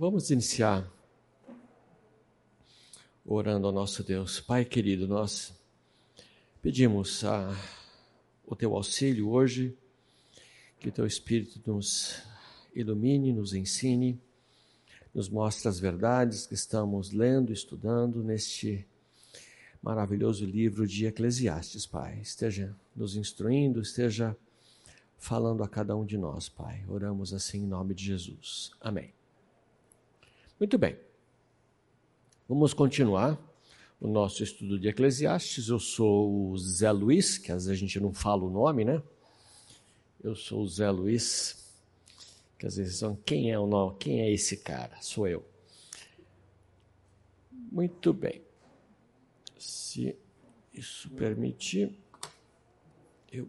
Vamos iniciar orando ao nosso Deus. Pai querido, nós pedimos a, o teu auxílio hoje, que o teu Espírito nos ilumine, nos ensine, nos mostre as verdades que estamos lendo, estudando neste maravilhoso livro de Eclesiastes, Pai. Esteja nos instruindo, esteja falando a cada um de nós, Pai. Oramos assim em nome de Jesus. Amém. Muito bem. Vamos continuar o nosso estudo de Eclesiastes. Eu sou o Zé Luiz, que às vezes a gente não fala o nome, né? Eu sou o Zé Luiz, que às vezes são quem é o nome, quem é esse cara? Sou eu. Muito bem. Se isso permitir, eu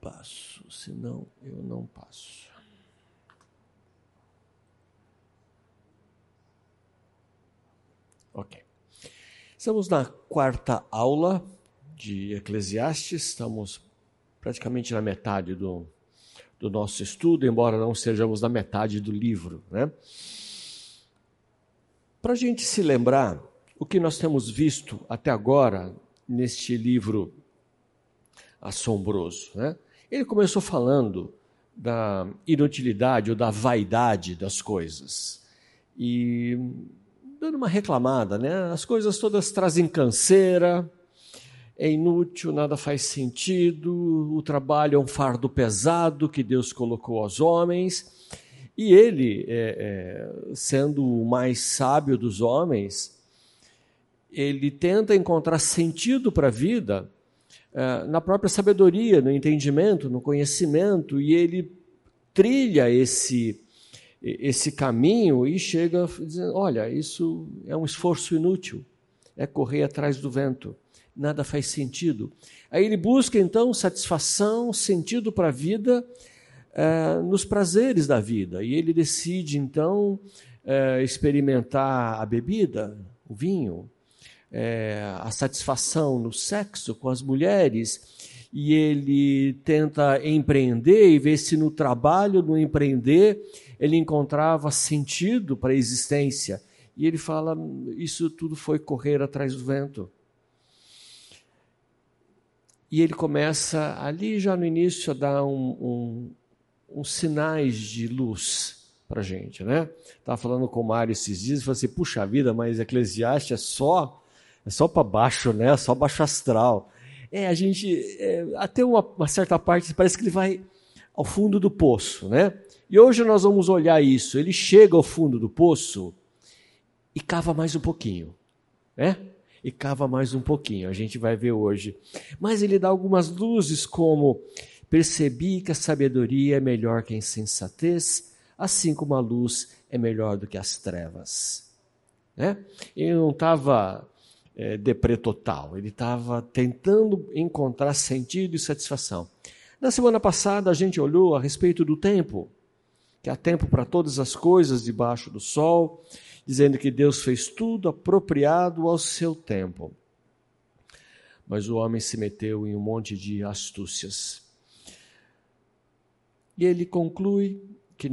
passo, senão eu não passo. Ok. Estamos na quarta aula de Eclesiastes, estamos praticamente na metade do, do nosso estudo, embora não estejamos na metade do livro. Né? Para a gente se lembrar, o que nós temos visto até agora neste livro assombroso. Né? Ele começou falando da inutilidade ou da vaidade das coisas. E dando uma reclamada, né? As coisas todas trazem canseira, é inútil, nada faz sentido, o trabalho é um fardo pesado que Deus colocou aos homens. E ele, é, é, sendo o mais sábio dos homens, ele tenta encontrar sentido para a vida é, na própria sabedoria, no entendimento, no conhecimento, e ele trilha esse esse caminho e chega dizendo: olha, isso é um esforço inútil, é correr atrás do vento, nada faz sentido. Aí ele busca então satisfação, sentido para a vida é, nos prazeres da vida, e ele decide então é, experimentar a bebida, o vinho, é, a satisfação no sexo com as mulheres e ele tenta empreender e ver se no trabalho, no empreender, ele encontrava sentido para a existência. E ele fala: isso tudo foi correr atrás do vento. E ele começa ali já no início a dar um, um, uns sinais de luz para a gente, né? Estava falando com o Mário esses dias e falei assim: puxa vida, mas Eclesiastes é só, é só para baixo, né? Só baixo astral. É, a gente, é, até uma, uma certa parte, parece que ele vai ao fundo do poço, né? E hoje nós vamos olhar isso. Ele chega ao fundo do poço e cava mais um pouquinho, né? E cava mais um pouquinho. A gente vai ver hoje. Mas ele dá algumas luzes, como percebi que a sabedoria é melhor que a insensatez, assim como a luz é melhor do que as trevas. Né? Ele não estava é, deprê total, ele estava tentando encontrar sentido e satisfação. Na semana passada a gente olhou a respeito do tempo que há tempo para todas as coisas debaixo do sol, dizendo que Deus fez tudo apropriado ao seu tempo. Mas o homem se meteu em um monte de astúcias. E ele conclui que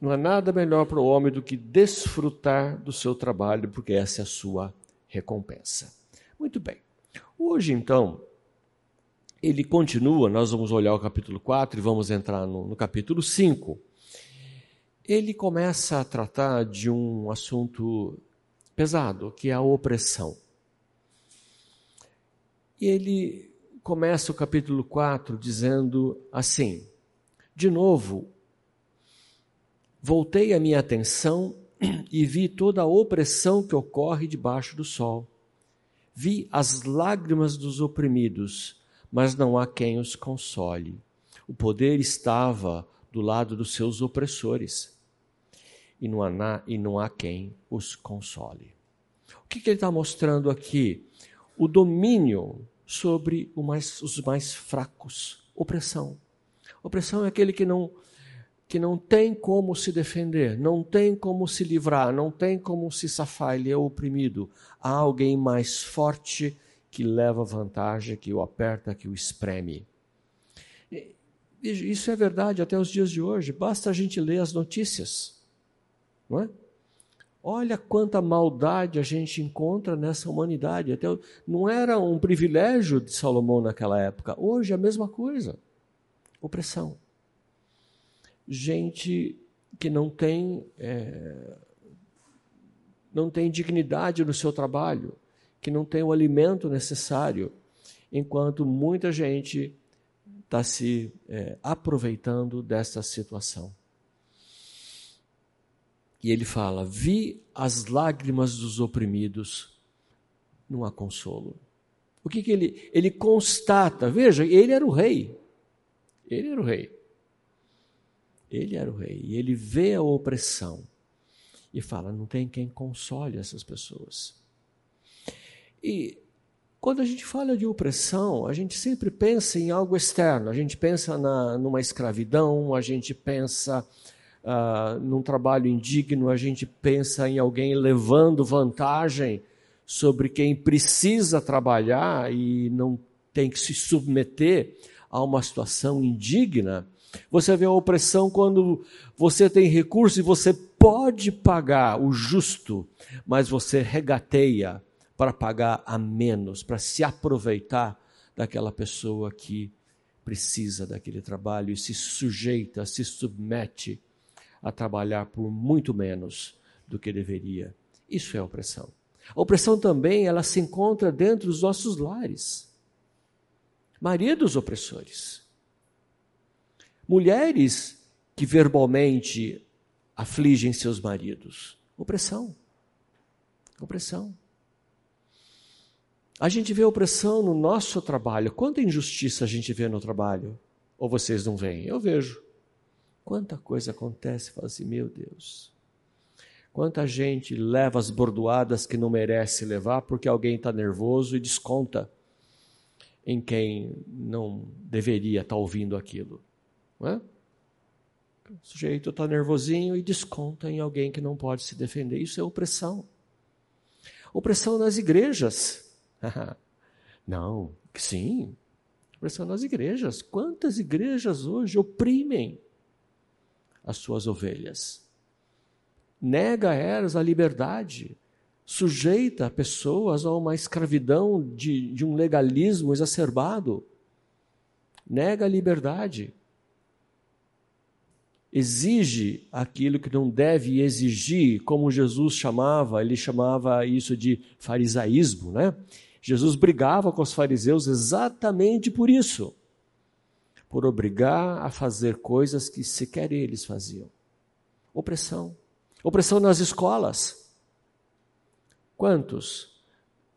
não há nada melhor para o homem do que desfrutar do seu trabalho, porque essa é a sua recompensa. Muito bem. Hoje, então, ele continua, nós vamos olhar o capítulo 4 e vamos entrar no, no capítulo 5 ele começa a tratar de um assunto pesado, que é a opressão. E ele começa o capítulo 4 dizendo assim: De novo, voltei a minha atenção e vi toda a opressão que ocorre debaixo do sol. Vi as lágrimas dos oprimidos, mas não há quem os console. O poder estava do lado dos seus opressores e não há, e não há quem os console. O que, que ele está mostrando aqui? O domínio sobre mais, os mais fracos. Opressão. Opressão é aquele que não, que não tem como se defender, não tem como se livrar, não tem como se safar, ele é oprimido. Há alguém mais forte que leva vantagem, que o aperta, que o espreme. Isso é verdade até os dias de hoje, basta a gente ler as notícias. Não é? Olha quanta maldade a gente encontra nessa humanidade. Até não era um privilégio de Salomão naquela época. Hoje é a mesma coisa. Opressão. Gente que não tem é, não tem dignidade no seu trabalho, que não tem o alimento necessário, enquanto muita gente está se é, aproveitando dessa situação. E ele fala: Vi as lágrimas dos oprimidos, não há consolo. O que, que ele, ele constata? Veja, ele era o rei. Ele era o rei. Ele era o rei. E ele vê a opressão e fala: não tem quem console essas pessoas. E quando a gente fala de opressão, a gente sempre pensa em algo externo. A gente pensa na, numa escravidão, a gente pensa uh, num trabalho indigno, a gente pensa em alguém levando vantagem sobre quem precisa trabalhar e não tem que se submeter a uma situação indigna. Você vê a opressão quando você tem recurso e você pode pagar o justo, mas você regateia para pagar a menos, para se aproveitar daquela pessoa que precisa daquele trabalho e se sujeita, se submete a trabalhar por muito menos do que deveria. Isso é opressão. A opressão também ela se encontra dentro dos nossos lares. Maridos opressores. Mulheres que verbalmente afligem seus maridos. Opressão. Opressão. A gente vê opressão no nosso trabalho. Quanta injustiça a gente vê no trabalho? Ou vocês não veem? Eu vejo. Quanta coisa acontece, fala assim, meu Deus. Quanta gente leva as bordoadas que não merece levar porque alguém está nervoso e desconta em quem não deveria estar tá ouvindo aquilo. É? O sujeito está nervosinho e desconta em alguém que não pode se defender. Isso é opressão. Opressão nas igrejas. não, sim. Opressão nas igrejas. Quantas igrejas hoje oprimem as suas ovelhas. Nega a elas a liberdade, sujeita pessoas a uma escravidão de, de um legalismo exacerbado. Nega a liberdade. Exige aquilo que não deve exigir, como Jesus chamava, ele chamava isso de farisaísmo, né? Jesus brigava com os fariseus exatamente por isso por obrigar a fazer coisas que sequer eles faziam. Opressão. Opressão nas escolas. Quantos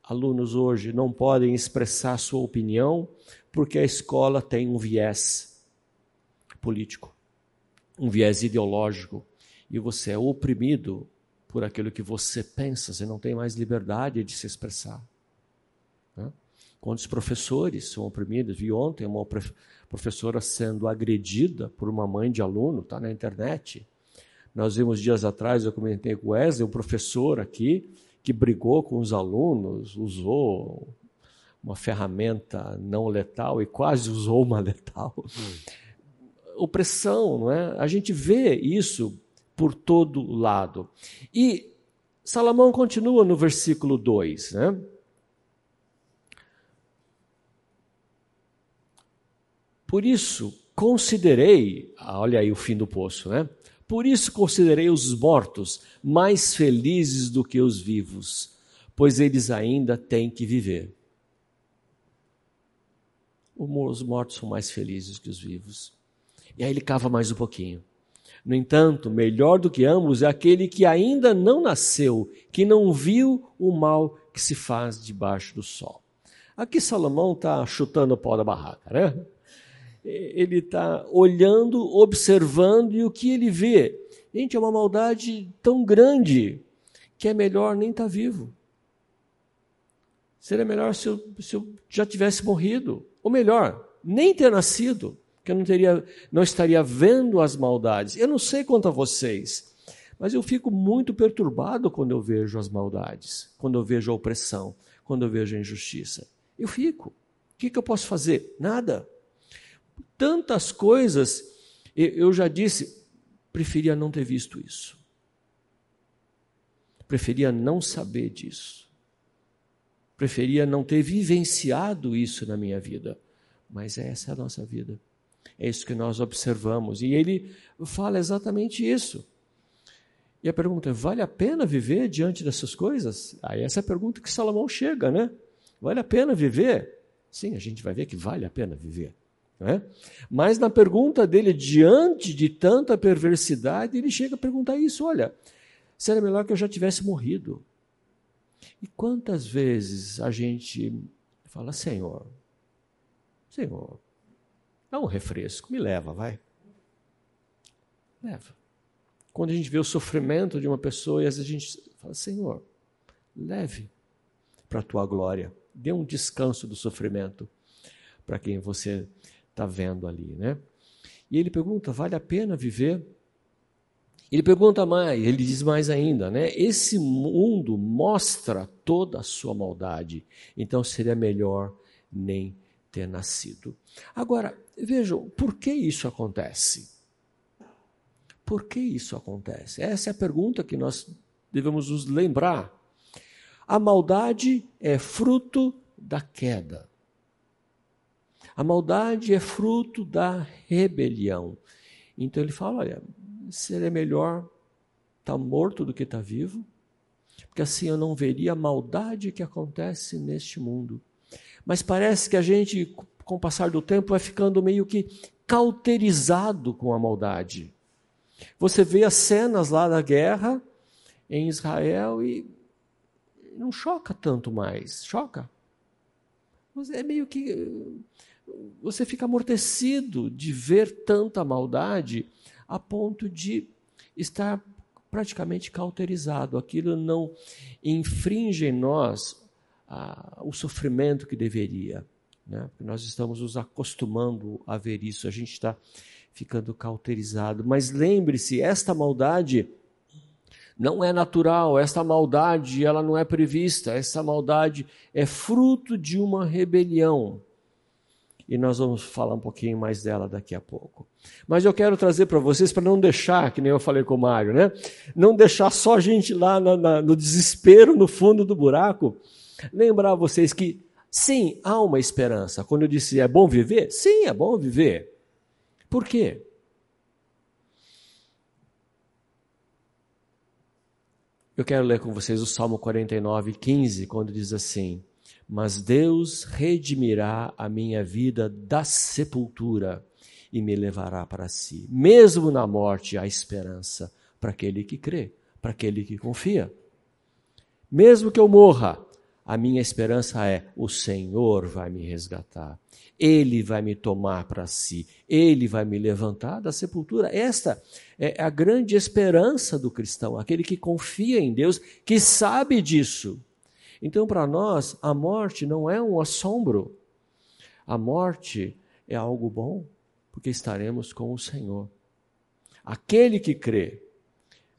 alunos hoje não podem expressar sua opinião porque a escola tem um viés político, um viés ideológico, e você é oprimido por aquilo que você pensa, você não tem mais liberdade de se expressar. Né? Quantos professores são oprimidos? Vi ontem uma professora sendo agredida por uma mãe de aluno, está na internet. Nós vimos dias atrás, eu comentei com o Wesley, um professor aqui, que brigou com os alunos, usou uma ferramenta não letal e quase usou uma letal. Hum. Opressão, não é? A gente vê isso por todo lado. E Salomão continua no versículo 2, né? Por isso, considerei, ah, olha aí o fim do poço, né? Por isso considerei os mortos mais felizes do que os vivos, pois eles ainda têm que viver. Os mortos são mais felizes que os vivos. E aí ele cava mais um pouquinho. No entanto, melhor do que ambos é aquele que ainda não nasceu, que não viu o mal que se faz debaixo do sol. Aqui Salomão está chutando o pau da barraca, né? ele está olhando, observando e o que ele vê. Gente, é uma maldade tão grande que é melhor nem estar tá vivo. Seria melhor se eu, se eu, já tivesse morrido. Ou melhor, nem ter nascido, que eu não, teria, não estaria vendo as maldades. Eu não sei quanto a vocês, mas eu fico muito perturbado quando eu vejo as maldades, quando eu vejo a opressão, quando eu vejo a injustiça. Eu fico. O que, que eu posso fazer? Nada tantas coisas, eu já disse, preferia não ter visto isso. preferia não saber disso. Preferia não ter vivenciado isso na minha vida. Mas essa é a nossa vida. É isso que nós observamos. E ele fala exatamente isso. E a pergunta é: vale a pena viver diante dessas coisas? Aí essa é a pergunta que Salomão chega, né? Vale a pena viver? Sim, a gente vai ver que vale a pena viver. Né? Mas na pergunta dele, diante de tanta perversidade, ele chega a perguntar isso: olha, seria melhor que eu já tivesse morrido. E quantas vezes a gente fala, Senhor, Senhor, dá um refresco, me leva, vai. Leva. Quando a gente vê o sofrimento de uma pessoa e às vezes a gente fala, Senhor, leve para a tua glória, dê um descanso do sofrimento para quem você está vendo ali, né? E ele pergunta: vale a pena viver? Ele pergunta mais, ele diz mais ainda, né? Esse mundo mostra toda a sua maldade, então seria melhor nem ter nascido. Agora, vejam, por que isso acontece? Por que isso acontece? Essa é a pergunta que nós devemos nos lembrar. A maldade é fruto da queda. A maldade é fruto da rebelião. Então ele fala: olha, seria melhor estar tá morto do que estar tá vivo, porque assim eu não veria a maldade que acontece neste mundo. Mas parece que a gente, com o passar do tempo, vai ficando meio que cauterizado com a maldade. Você vê as cenas lá da guerra em Israel e não choca tanto mais. Choca. Mas é meio que você fica amortecido de ver tanta maldade a ponto de estar praticamente cauterizado. Aquilo não infringe em nós ah, o sofrimento que deveria. Né? Porque nós estamos nos acostumando a ver isso, a gente está ficando cauterizado. Mas lembre-se, esta maldade não é natural, esta maldade ela não é prevista, essa maldade é fruto de uma rebelião e nós vamos falar um pouquinho mais dela daqui a pouco. Mas eu quero trazer para vocês, para não deixar, que nem eu falei com o Mário, né? Não deixar só a gente lá na, na, no desespero, no fundo do buraco. Lembrar vocês que, sim, há uma esperança. Quando eu disse é bom viver, sim, é bom viver. Por quê? Eu quero ler com vocês o Salmo 49, 15, quando diz assim: mas Deus redimirá a minha vida da sepultura e me levará para si. Mesmo na morte há esperança para aquele que crê, para aquele que confia. Mesmo que eu morra, a minha esperança é: o Senhor vai me resgatar, Ele vai me tomar para si, Ele vai me levantar da sepultura. Esta é a grande esperança do cristão, aquele que confia em Deus, que sabe disso então, para nós, a morte não é um assombro. A morte é algo bom, porque estaremos com o Senhor. Aquele que crê,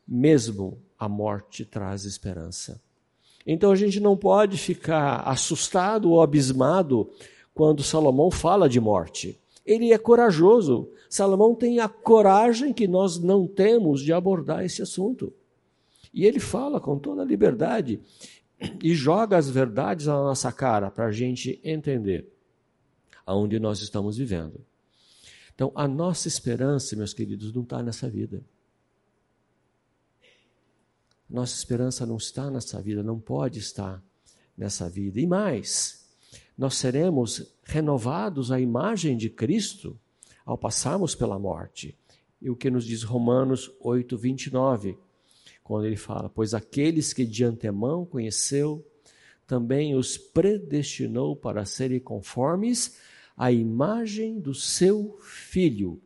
mesmo a morte traz esperança. Então a gente não pode ficar assustado ou abismado quando Salomão fala de morte. Ele é corajoso. Salomão tem a coragem que nós não temos de abordar esse assunto. E ele fala com toda liberdade e joga as verdades na nossa cara para a gente entender aonde nós estamos vivendo. Então, a nossa esperança, meus queridos, não está nessa vida. Nossa esperança não está nessa vida, não pode estar nessa vida. E mais, nós seremos renovados à imagem de Cristo ao passarmos pela morte. E o que nos diz Romanos 8, 29 quando ele fala: Pois aqueles que de antemão conheceu, também os predestinou para serem conformes à imagem do seu filho,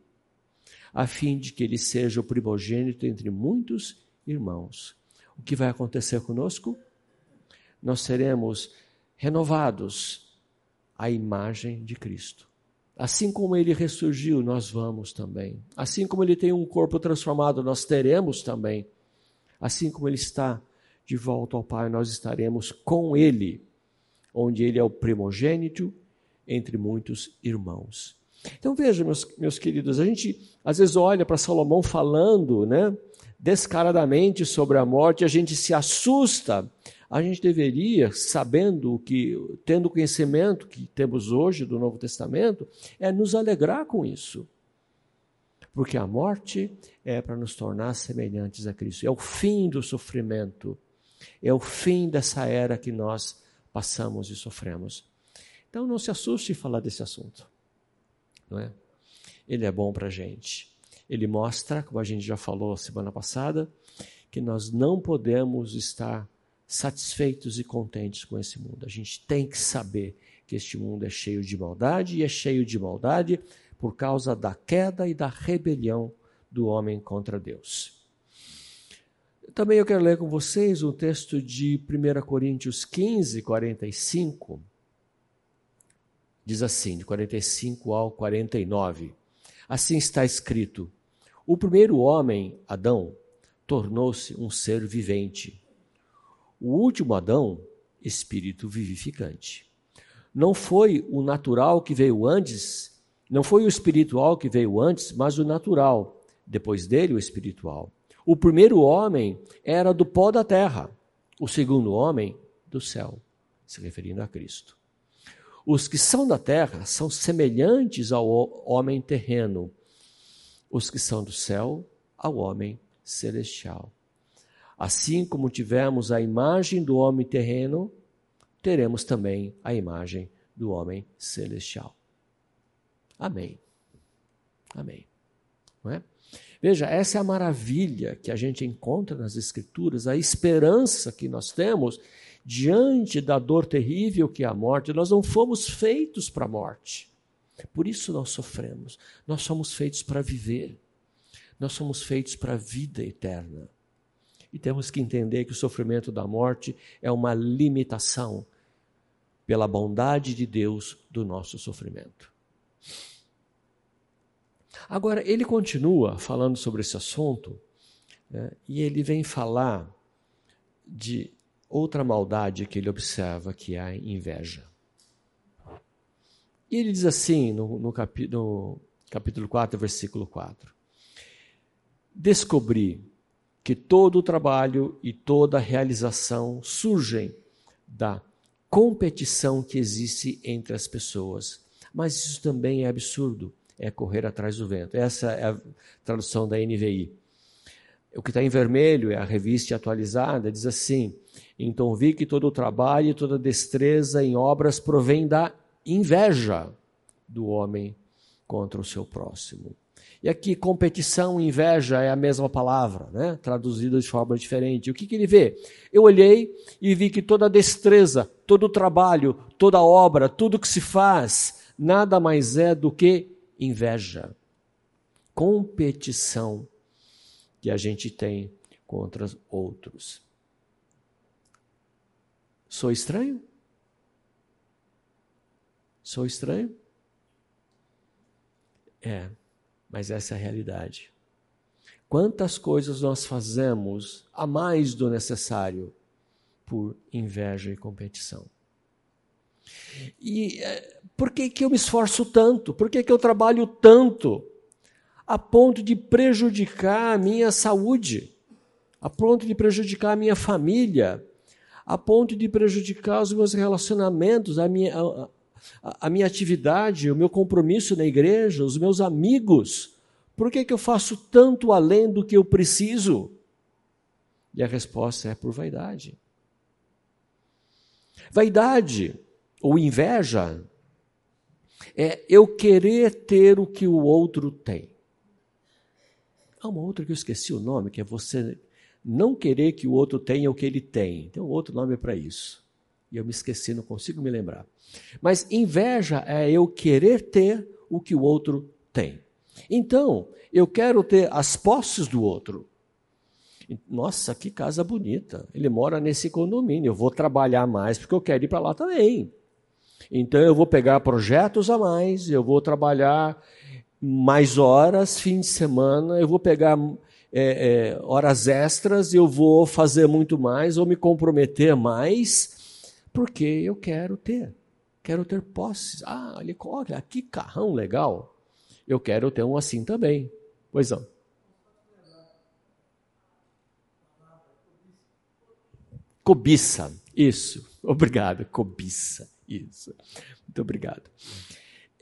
a fim de que ele seja o primogênito entre muitos irmãos. O que vai acontecer conosco? Nós seremos renovados à imagem de Cristo. Assim como ele ressurgiu, nós vamos também. Assim como ele tem um corpo transformado, nós teremos também. Assim como ele está de volta ao Pai, nós estaremos com ele, onde ele é o primogênito entre muitos irmãos. Então veja, meus, meus queridos, a gente às vezes olha para Salomão falando né, descaradamente sobre a morte, a gente se assusta. A gente deveria, sabendo que, tendo o conhecimento que temos hoje do Novo Testamento, é nos alegrar com isso. Porque a morte é para nos tornar semelhantes a Cristo. É o fim do sofrimento. É o fim dessa era que nós passamos e sofremos. Então não se assuste em falar desse assunto. Não é? Ele é bom para a gente. Ele mostra, como a gente já falou semana passada, que nós não podemos estar satisfeitos e contentes com esse mundo. A gente tem que saber que este mundo é cheio de maldade e é cheio de maldade por causa da queda e da rebelião do homem contra Deus. Também eu quero ler com vocês um texto de 1 Coríntios 15, 45 Diz assim, de 45 ao 49. Assim está escrito: O primeiro homem, Adão, tornou-se um ser vivente. O último Adão, espírito vivificante. Não foi o natural que veio antes, não foi o espiritual que veio antes, mas o natural, depois dele o espiritual. O primeiro homem era do pó da terra, o segundo homem do céu, se referindo a Cristo. Os que são da terra são semelhantes ao homem terreno, os que são do céu, ao homem celestial. Assim como tivemos a imagem do homem terreno, teremos também a imagem do homem celestial. Amém. Amém. É? Veja, essa é a maravilha que a gente encontra nas Escrituras, a esperança que nós temos diante da dor terrível que é a morte, nós não fomos feitos para a morte. Por isso nós sofremos. Nós somos feitos para viver. Nós somos feitos para a vida eterna. E temos que entender que o sofrimento da morte é uma limitação pela bondade de Deus do nosso sofrimento. Agora, ele continua falando sobre esse assunto né, e ele vem falar de outra maldade que ele observa, que é a inveja. E ele diz assim no, no, capi, no capítulo 4, versículo 4: Descobri que todo o trabalho e toda a realização surgem da competição que existe entre as pessoas. Mas isso também é absurdo, é correr atrás do vento. Essa é a tradução da NVI. O que está em vermelho é a revista atualizada, diz assim: então vi que todo o trabalho e toda destreza em obras provém da inveja do homem contra o seu próximo. E aqui, competição e inveja é a mesma palavra, né? traduzida de forma diferente. O que, que ele vê? Eu olhei e vi que toda destreza, todo trabalho, toda obra, tudo que se faz, nada mais é do que inveja. Competição que a gente tem contra outros. Sou estranho? Sou estranho? É, mas essa é a realidade. Quantas coisas nós fazemos a mais do necessário por inveja e competição? E é, por que, que eu me esforço tanto? Por que, que eu trabalho tanto? A ponto de prejudicar a minha saúde, a ponto de prejudicar a minha família, a ponto de prejudicar os meus relacionamentos, a minha, a, a, minha atividade, o meu compromisso na igreja, os meus amigos. Por que, que eu faço tanto além do que eu preciso? E a resposta é por vaidade. Vaidade ou inveja é eu querer ter o que o outro tem. Há uma outra que eu esqueci o nome, que é você não querer que o outro tenha o que ele tem. Tem um outro nome para isso. E eu me esqueci, não consigo me lembrar. Mas inveja é eu querer ter o que o outro tem. Então, eu quero ter as posses do outro. Nossa, que casa bonita. Ele mora nesse condomínio. Eu vou trabalhar mais porque eu quero ir para lá também. Então, eu vou pegar projetos a mais, eu vou trabalhar mais horas, fim de semana, eu vou pegar é, é, horas extras, eu vou fazer muito mais, ou me comprometer mais, porque eu quero ter. Quero ter posses. Ah, olha, olha que carrão legal. Eu quero ter um assim também. Pois não. Cobiça, isso. Obrigado, cobiça, isso. Muito obrigado.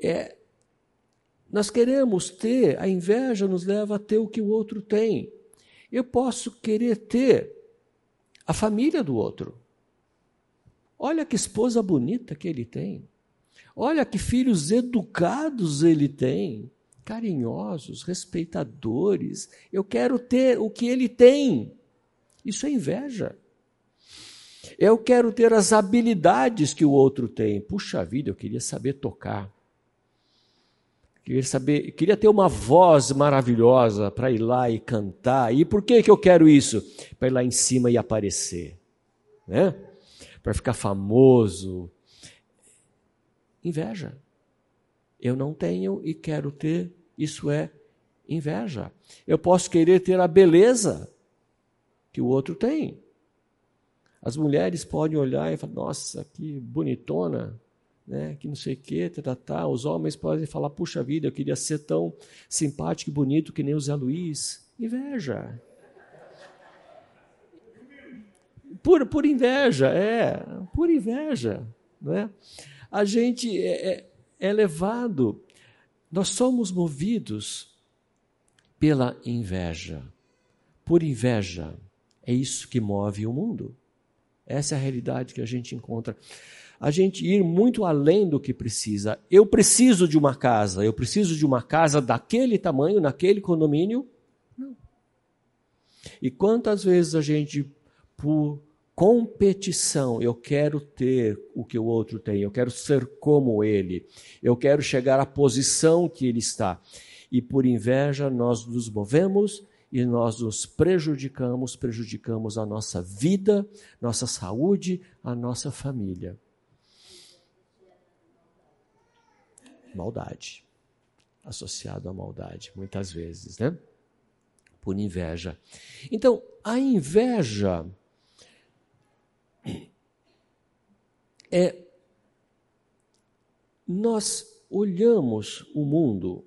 É, nós queremos ter, a inveja nos leva a ter o que o outro tem. Eu posso querer ter a família do outro. Olha que esposa bonita que ele tem. Olha que filhos educados ele tem, carinhosos, respeitadores. Eu quero ter o que ele tem. Isso é inveja. Eu quero ter as habilidades que o outro tem. Puxa vida, eu queria saber tocar. Queria saber, queria ter uma voz maravilhosa para ir lá e cantar. E por que que eu quero isso? Para ir lá em cima e aparecer, né? Para ficar famoso. Inveja. Eu não tenho e quero ter. Isso é inveja. Eu posso querer ter a beleza que o outro tem. As mulheres podem olhar e falar: nossa, que bonitona, né? que não sei o quê, tá, tá, tá. Os homens podem falar: puxa vida, eu queria ser tão simpático e bonito que nem o Zé Luiz. Inveja. Por, por inveja, é, por inveja. Né? A gente é, é, é levado, nós somos movidos pela inveja. Por inveja, é isso que move o mundo. Essa é a realidade que a gente encontra. A gente ir muito além do que precisa. Eu preciso de uma casa, eu preciso de uma casa daquele tamanho, naquele condomínio. Não. E quantas vezes a gente, por competição, eu quero ter o que o outro tem, eu quero ser como ele, eu quero chegar à posição que ele está. E por inveja nós nos movemos e nós nos prejudicamos, prejudicamos a nossa vida, nossa saúde, a nossa família. Maldade. Associado à maldade, muitas vezes, né? Por inveja. Então, a inveja é. Nós olhamos o mundo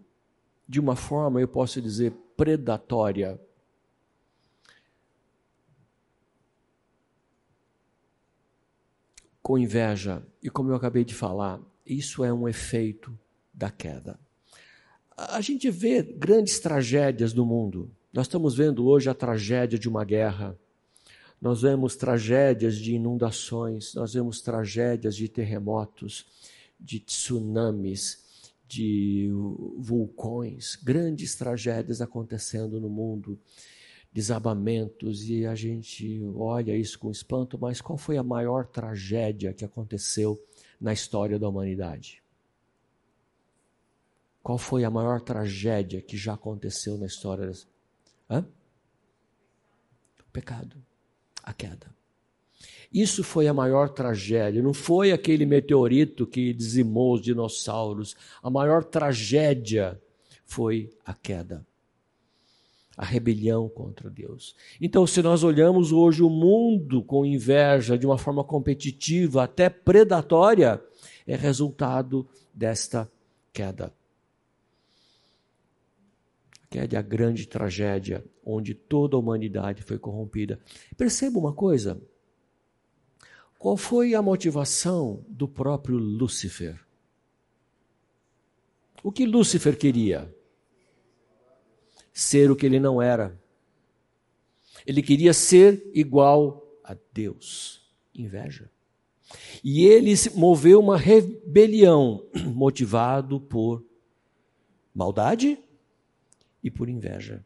de uma forma, eu posso dizer, predatória. Com inveja, e como eu acabei de falar, isso é um efeito da queda. A gente vê grandes tragédias no mundo. Nós estamos vendo hoje a tragédia de uma guerra. Nós vemos tragédias de inundações, nós vemos tragédias de terremotos, de tsunamis, de vulcões, grandes tragédias acontecendo no mundo, desabamentos, e a gente olha isso com espanto, mas qual foi a maior tragédia que aconteceu na história da humanidade? Qual foi a maior tragédia que já aconteceu na história? Hã? O pecado, a queda. Isso foi a maior tragédia. Não foi aquele meteorito que dizimou os dinossauros. A maior tragédia foi a queda. A rebelião contra Deus. Então, se nós olhamos hoje o mundo com inveja, de uma forma competitiva, até predatória, é resultado desta queda. A queda é a grande tragédia onde toda a humanidade foi corrompida. Perceba uma coisa: qual foi a motivação do próprio Lúcifer? O que Lúcifer queria? Ser o que ele não era. Ele queria ser igual a Deus. Inveja. E ele moveu uma rebelião motivado por maldade e por inveja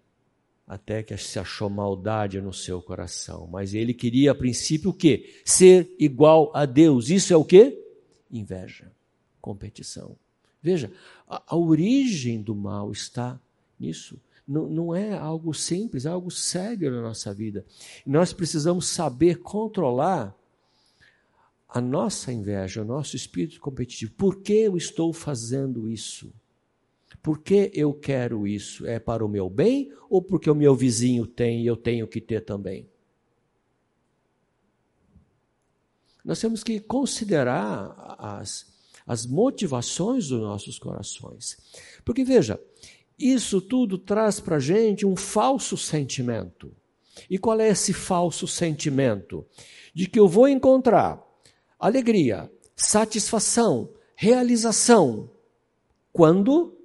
até que se achou maldade no seu coração. Mas ele queria, a princípio, o quê? Ser igual a Deus. Isso é o quê? Inveja, competição. Veja, a, a origem do mal está nisso. Não, não é algo simples, é algo sério na nossa vida. Nós precisamos saber controlar a nossa inveja, o nosso espírito competitivo. Por que eu estou fazendo isso? Por que eu quero isso? É para o meu bem ou porque o meu vizinho tem e eu tenho que ter também? Nós temos que considerar as, as motivações dos nossos corações. Porque veja, isso tudo traz para a gente um falso sentimento. E qual é esse falso sentimento? de que eu vou encontrar alegria, satisfação, realização. Quando?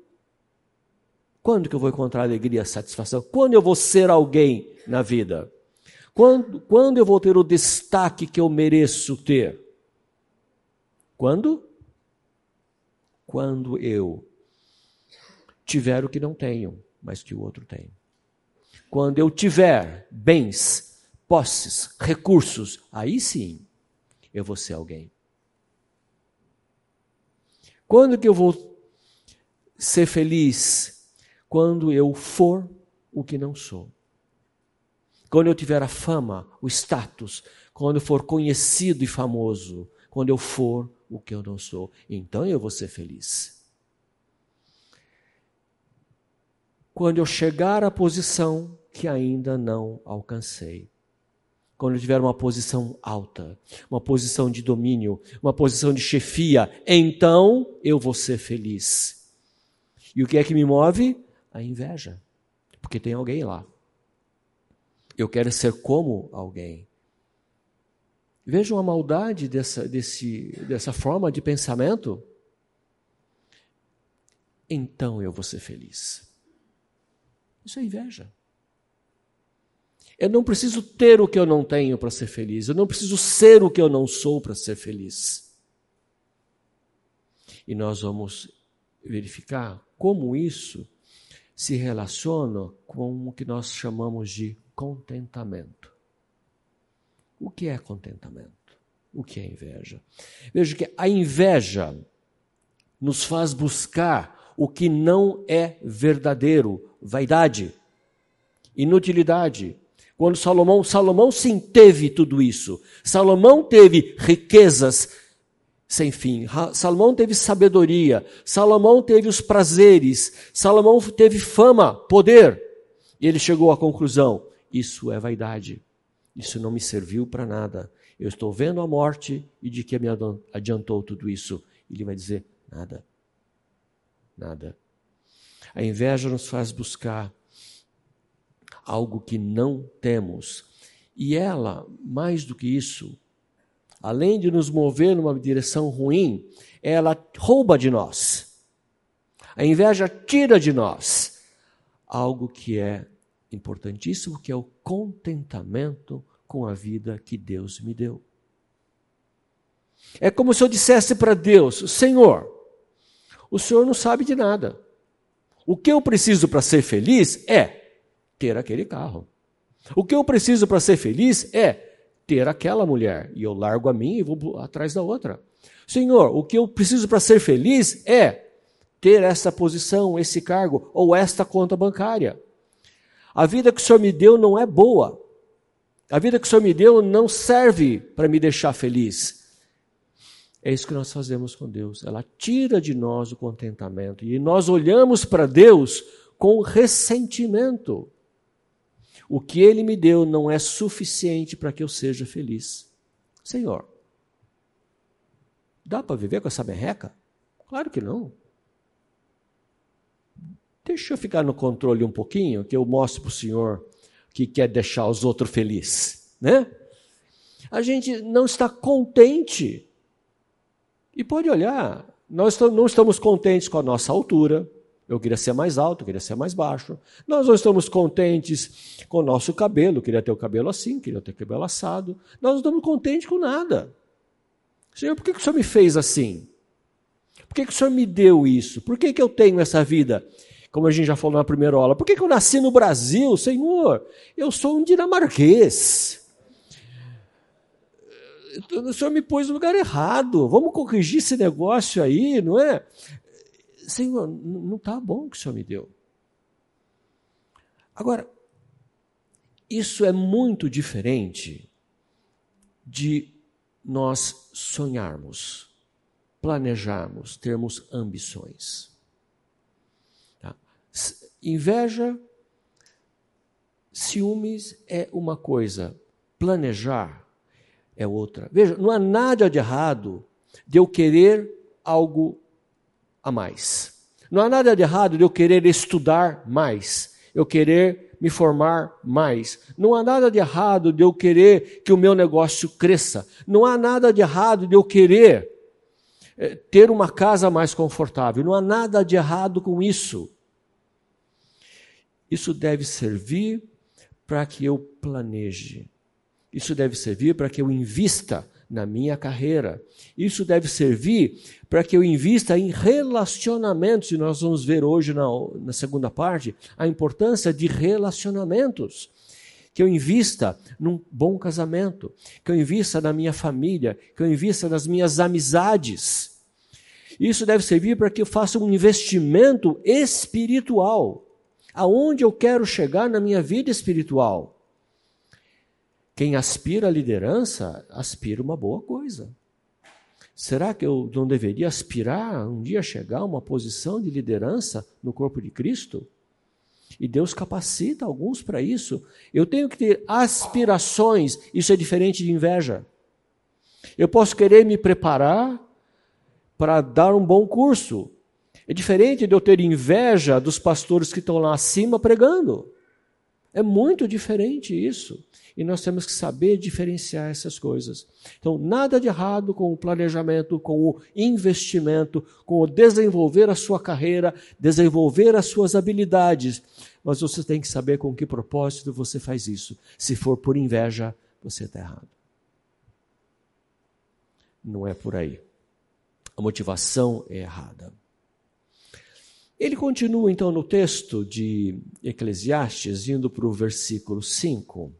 Quando que eu vou encontrar alegria, satisfação? Quando eu vou ser alguém na vida? Quando, quando eu vou ter o destaque que eu mereço ter? Quando? Quando eu tiver o que não tenho, mas que o outro tem. Quando eu tiver bens, posses, recursos, aí sim eu vou ser alguém. Quando que eu vou ser feliz? Quando eu for o que não sou. Quando eu tiver a fama, o status, quando eu for conhecido e famoso, quando eu for o que eu não sou, então eu vou ser feliz. Quando eu chegar à posição que ainda não alcancei quando eu tiver uma posição alta, uma posição de domínio, uma posição de chefia, então eu vou ser feliz. E o que é que me move? A inveja, porque tem alguém lá. Eu quero ser como alguém. Vejam a maldade dessa, desse, dessa forma de pensamento. Então eu vou ser feliz. Isso é inveja. Eu não preciso ter o que eu não tenho para ser feliz. Eu não preciso ser o que eu não sou para ser feliz. E nós vamos verificar como isso se relaciona com o que nós chamamos de contentamento. O que é contentamento? O que é inveja? Veja que a inveja nos faz buscar o que não é verdadeiro, vaidade, inutilidade, quando Salomão, Salomão sim teve tudo isso. Salomão teve riquezas sem fim. Salomão teve sabedoria. Salomão teve os prazeres. Salomão teve fama, poder. E ele chegou à conclusão: isso é vaidade. Isso não me serviu para nada. Eu estou vendo a morte e de que me adiantou tudo isso? Ele vai dizer: nada. Nada. A inveja nos faz buscar algo que não temos. E ela, mais do que isso, além de nos mover numa direção ruim, ela rouba de nós. A inveja tira de nós algo que é importantíssimo, que é o contentamento com a vida que Deus me deu. É como se eu dissesse para Deus: Senhor, o Senhor não sabe de nada. O que eu preciso para ser feliz é ter aquele carro. O que eu preciso para ser feliz é ter aquela mulher. E eu largo a minha e vou atrás da outra. Senhor, o que eu preciso para ser feliz é ter essa posição, esse cargo ou esta conta bancária. A vida que o Senhor me deu não é boa. A vida que o Senhor me deu não serve para me deixar feliz. É isso que nós fazemos com Deus. Ela tira de nós o contentamento. E nós olhamos para Deus com ressentimento. O que ele me deu não é suficiente para que eu seja feliz. Senhor, dá para viver com essa merreca? Claro que não. Deixa eu ficar no controle um pouquinho, que eu mostro para o Senhor que quer deixar os outros felizes, né? A gente não está contente. E pode olhar, nós não estamos contentes com a nossa altura, eu queria ser mais alto, eu queria ser mais baixo. Nós não estamos contentes com o nosso cabelo, eu queria ter o cabelo assim, queria ter o cabelo assado. Nós não estamos contentes com nada. Senhor, por que, que o Senhor me fez assim? Por que, que o Senhor me deu isso? Por que, que eu tenho essa vida? Como a gente já falou na primeira aula, por que, que eu nasci no Brasil, Senhor? Eu sou um dinamarquês. O Senhor me pôs no lugar errado. Vamos corrigir esse negócio aí, não é? Senhor, não está bom o que o Senhor me deu. Agora, isso é muito diferente de nós sonharmos, planejarmos, termos ambições. Tá? Inveja, ciúmes é uma coisa, planejar é outra. Veja, não há nada de errado de eu querer algo a mais. Não há nada de errado de eu querer estudar mais, eu querer me formar mais. Não há nada de errado de eu querer que o meu negócio cresça. Não há nada de errado de eu querer eh, ter uma casa mais confortável. Não há nada de errado com isso. Isso deve servir para que eu planeje. Isso deve servir para que eu invista na minha carreira. Isso deve servir para que eu invista em relacionamentos, e nós vamos ver hoje na, na segunda parte a importância de relacionamentos. Que eu invista num bom casamento, que eu invista na minha família, que eu invista nas minhas amizades. Isso deve servir para que eu faça um investimento espiritual. Aonde eu quero chegar na minha vida espiritual? Quem aspira à liderança, aspira uma boa coisa. Será que eu não deveria aspirar um dia chegar a uma posição de liderança no corpo de Cristo? E Deus capacita alguns para isso. Eu tenho que ter aspirações, isso é diferente de inveja. Eu posso querer me preparar para dar um bom curso. É diferente de eu ter inveja dos pastores que estão lá acima pregando. É muito diferente isso. E nós temos que saber diferenciar essas coisas. Então, nada de errado com o planejamento, com o investimento, com o desenvolver a sua carreira, desenvolver as suas habilidades. Mas você tem que saber com que propósito você faz isso. Se for por inveja, você está errado. Não é por aí. A motivação é errada. Ele continua então no texto de Eclesiastes, indo para o versículo 5.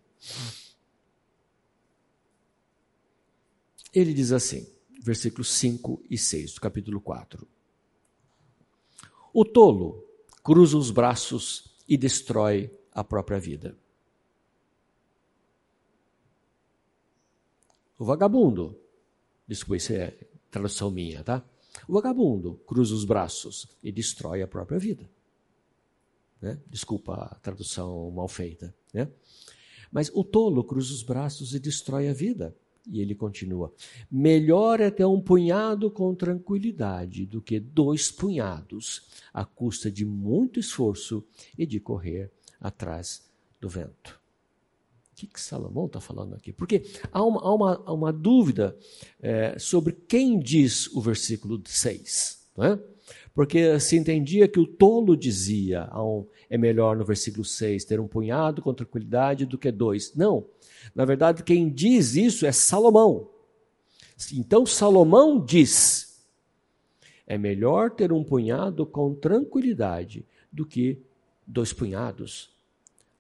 Ele diz assim, versículos 5 e 6 do capítulo 4. O tolo cruza os braços e destrói a própria vida. O vagabundo, desculpa, isso é tradução minha, tá? O vagabundo cruza os braços e destrói a própria vida. Né? Desculpa a tradução mal feita. Né? Mas o tolo cruza os braços e destrói a vida. E ele continua: Melhor é ter um punhado com tranquilidade do que dois punhados, à custa de muito esforço e de correr atrás do vento. Que, que Salomão está falando aqui? Porque há uma, há uma, há uma dúvida é, sobre quem diz o versículo 6. Não é? Porque se entendia que o tolo dizia, um, é melhor no versículo 6 ter um punhado com tranquilidade do que dois. Não. Na verdade, quem diz isso é Salomão. Então Salomão diz: é melhor ter um punhado com tranquilidade do que dois punhados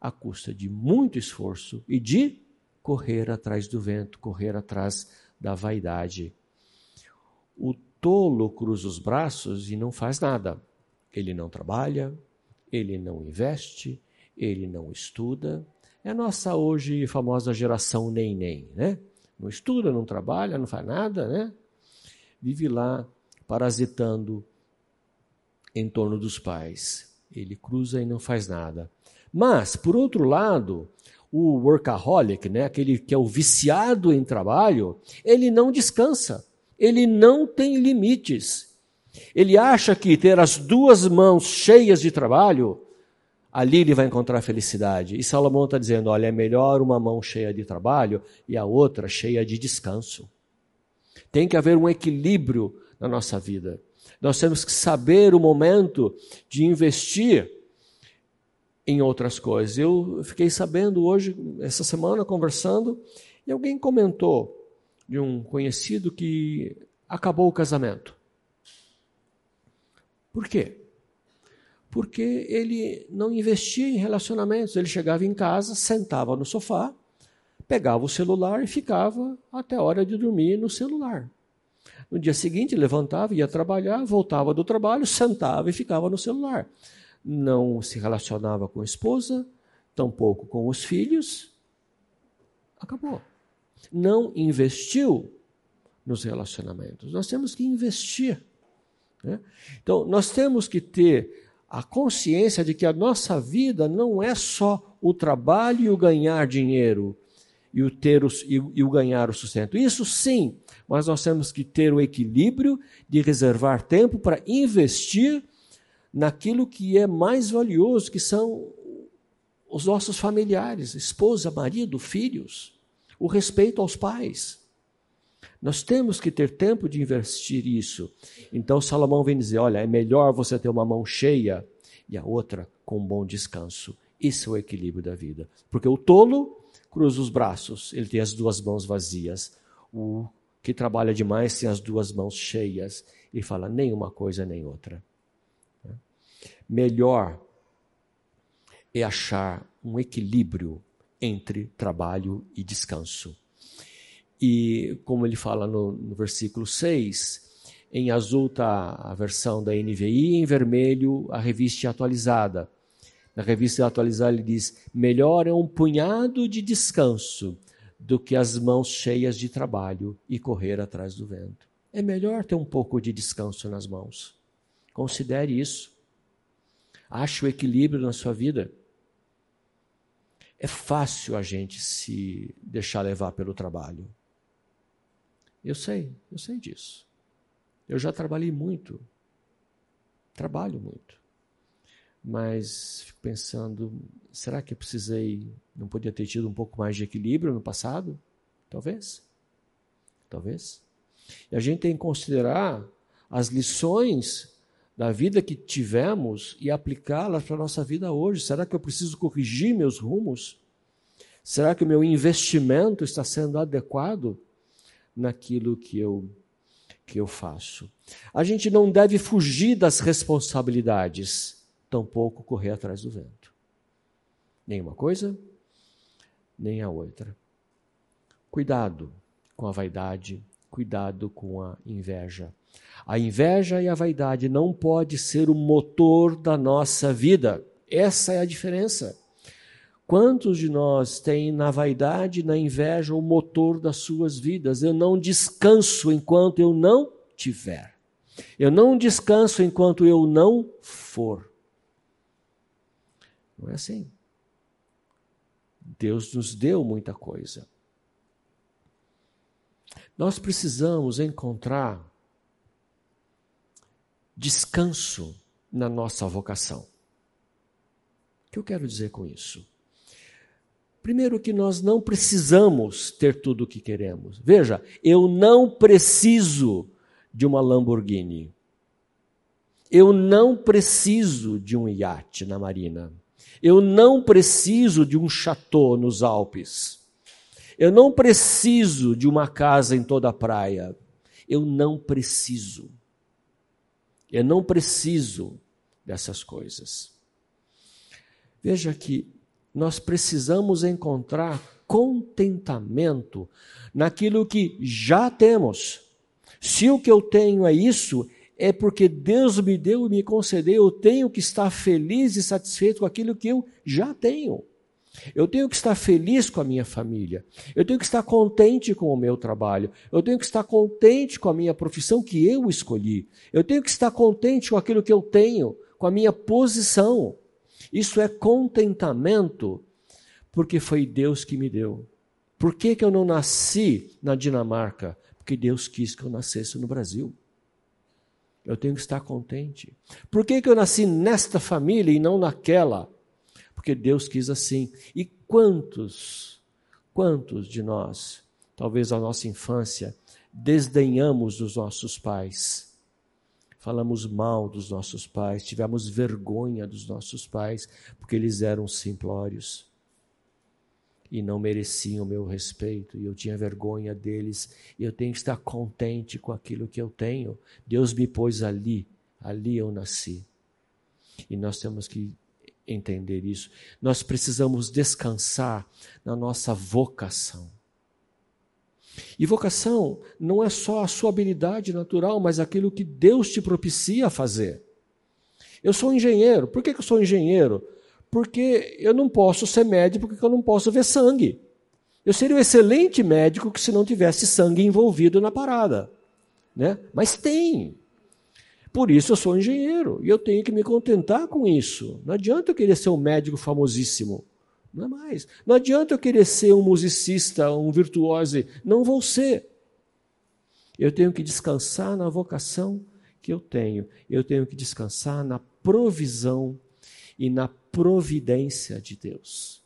à custa de muito esforço e de correr atrás do vento, correr atrás da vaidade. O tolo cruza os braços e não faz nada. Ele não trabalha, ele não investe, ele não estuda. É a nossa hoje famosa geração nem nem, né? Não estuda, não trabalha, não faz nada, né? Vive lá parasitando em torno dos pais. Ele cruza e não faz nada. Mas, por outro lado, o workaholic, né, aquele que é o viciado em trabalho, ele não descansa, ele não tem limites. Ele acha que ter as duas mãos cheias de trabalho, ali ele vai encontrar felicidade. E Salomão está dizendo: olha, é melhor uma mão cheia de trabalho e a outra cheia de descanso. Tem que haver um equilíbrio na nossa vida. Nós temos que saber o momento de investir em outras coisas. Eu fiquei sabendo hoje, essa semana, conversando, e alguém comentou de um conhecido que acabou o casamento. Por quê? Porque ele não investia em relacionamentos. Ele chegava em casa, sentava no sofá, pegava o celular e ficava até a hora de dormir no celular. No dia seguinte, levantava, ia trabalhar, voltava do trabalho, sentava e ficava no celular não se relacionava com a esposa, tampouco com os filhos. Acabou. Não investiu nos relacionamentos. Nós temos que investir. Né? Então, nós temos que ter a consciência de que a nossa vida não é só o trabalho e o ganhar dinheiro e o, ter o, e, e o ganhar o sustento. Isso sim, mas nós temos que ter o equilíbrio de reservar tempo para investir naquilo que é mais valioso, que são os nossos familiares, esposa, marido, filhos, o respeito aos pais. Nós temos que ter tempo de investir isso. Então Salomão vem dizer: olha, é melhor você ter uma mão cheia e a outra com um bom descanso. Isso é o equilíbrio da vida. Porque o tolo cruza os braços, ele tem as duas mãos vazias. O que trabalha demais tem as duas mãos cheias e fala nem uma coisa nem outra. Melhor é achar um equilíbrio entre trabalho e descanso. E como ele fala no, no versículo 6, em azul está a versão da NVI, em vermelho a revista atualizada. Na revista atualizada ele diz: melhor é um punhado de descanso do que as mãos cheias de trabalho e correr atrás do vento. É melhor ter um pouco de descanso nas mãos. Considere isso. Ache o equilíbrio na sua vida. É fácil a gente se deixar levar pelo trabalho. Eu sei, eu sei disso. Eu já trabalhei muito. Trabalho muito. Mas fico pensando, será que eu precisei, não podia ter tido um pouco mais de equilíbrio no passado? Talvez. Talvez. E a gente tem que considerar as lições da vida que tivemos e aplicá-las para a nossa vida hoje. Será que eu preciso corrigir meus rumos? Será que o meu investimento está sendo adequado? naquilo que eu que eu faço. A gente não deve fugir das responsabilidades, tampouco correr atrás do vento. Nem uma coisa, nem a outra. Cuidado com a vaidade, cuidado com a inveja. A inveja e a vaidade não pode ser o motor da nossa vida. Essa é a diferença. Quantos de nós têm na vaidade, na inveja, o motor das suas vidas? Eu não descanso enquanto eu não tiver. Eu não descanso enquanto eu não for. Não é assim. Deus nos deu muita coisa. Nós precisamos encontrar descanso na nossa vocação. O que eu quero dizer com isso? Primeiro, que nós não precisamos ter tudo o que queremos. Veja, eu não preciso de uma Lamborghini. Eu não preciso de um iate na marina. Eu não preciso de um chateau nos Alpes. Eu não preciso de uma casa em toda a praia. Eu não preciso. Eu não preciso dessas coisas. Veja que nós precisamos encontrar contentamento naquilo que já temos. Se o que eu tenho é isso, é porque Deus me deu e me concedeu, eu tenho que estar feliz e satisfeito com aquilo que eu já tenho. Eu tenho que estar feliz com a minha família. Eu tenho que estar contente com o meu trabalho. Eu tenho que estar contente com a minha profissão que eu escolhi. Eu tenho que estar contente com aquilo que eu tenho, com a minha posição. Isso é contentamento, porque foi Deus que me deu. Por que, que eu não nasci na Dinamarca? Porque Deus quis que eu nascesse no Brasil. Eu tenho que estar contente. Por que, que eu nasci nesta família e não naquela? Porque Deus quis assim. E quantos, quantos de nós, talvez a nossa infância, desdenhamos dos nossos pais? falamos mal dos nossos pais, tivemos vergonha dos nossos pais, porque eles eram simplórios e não mereciam o meu respeito, e eu tinha vergonha deles, e eu tenho que estar contente com aquilo que eu tenho. Deus me pôs ali, ali eu nasci. E nós temos que entender isso. Nós precisamos descansar na nossa vocação. E vocação não é só a sua habilidade natural, mas aquilo que Deus te propicia a fazer. Eu sou engenheiro. Por que eu sou engenheiro? Porque eu não posso ser médico porque eu não posso ver sangue. Eu seria um excelente médico que se não tivesse sangue envolvido na parada. Né? Mas tem. Por isso eu sou engenheiro e eu tenho que me contentar com isso. Não adianta eu querer ser um médico famosíssimo. Não é mais. Não adianta eu querer ser um musicista, um virtuoso. Não vou ser. Eu tenho que descansar na vocação que eu tenho. Eu tenho que descansar na provisão e na providência de Deus.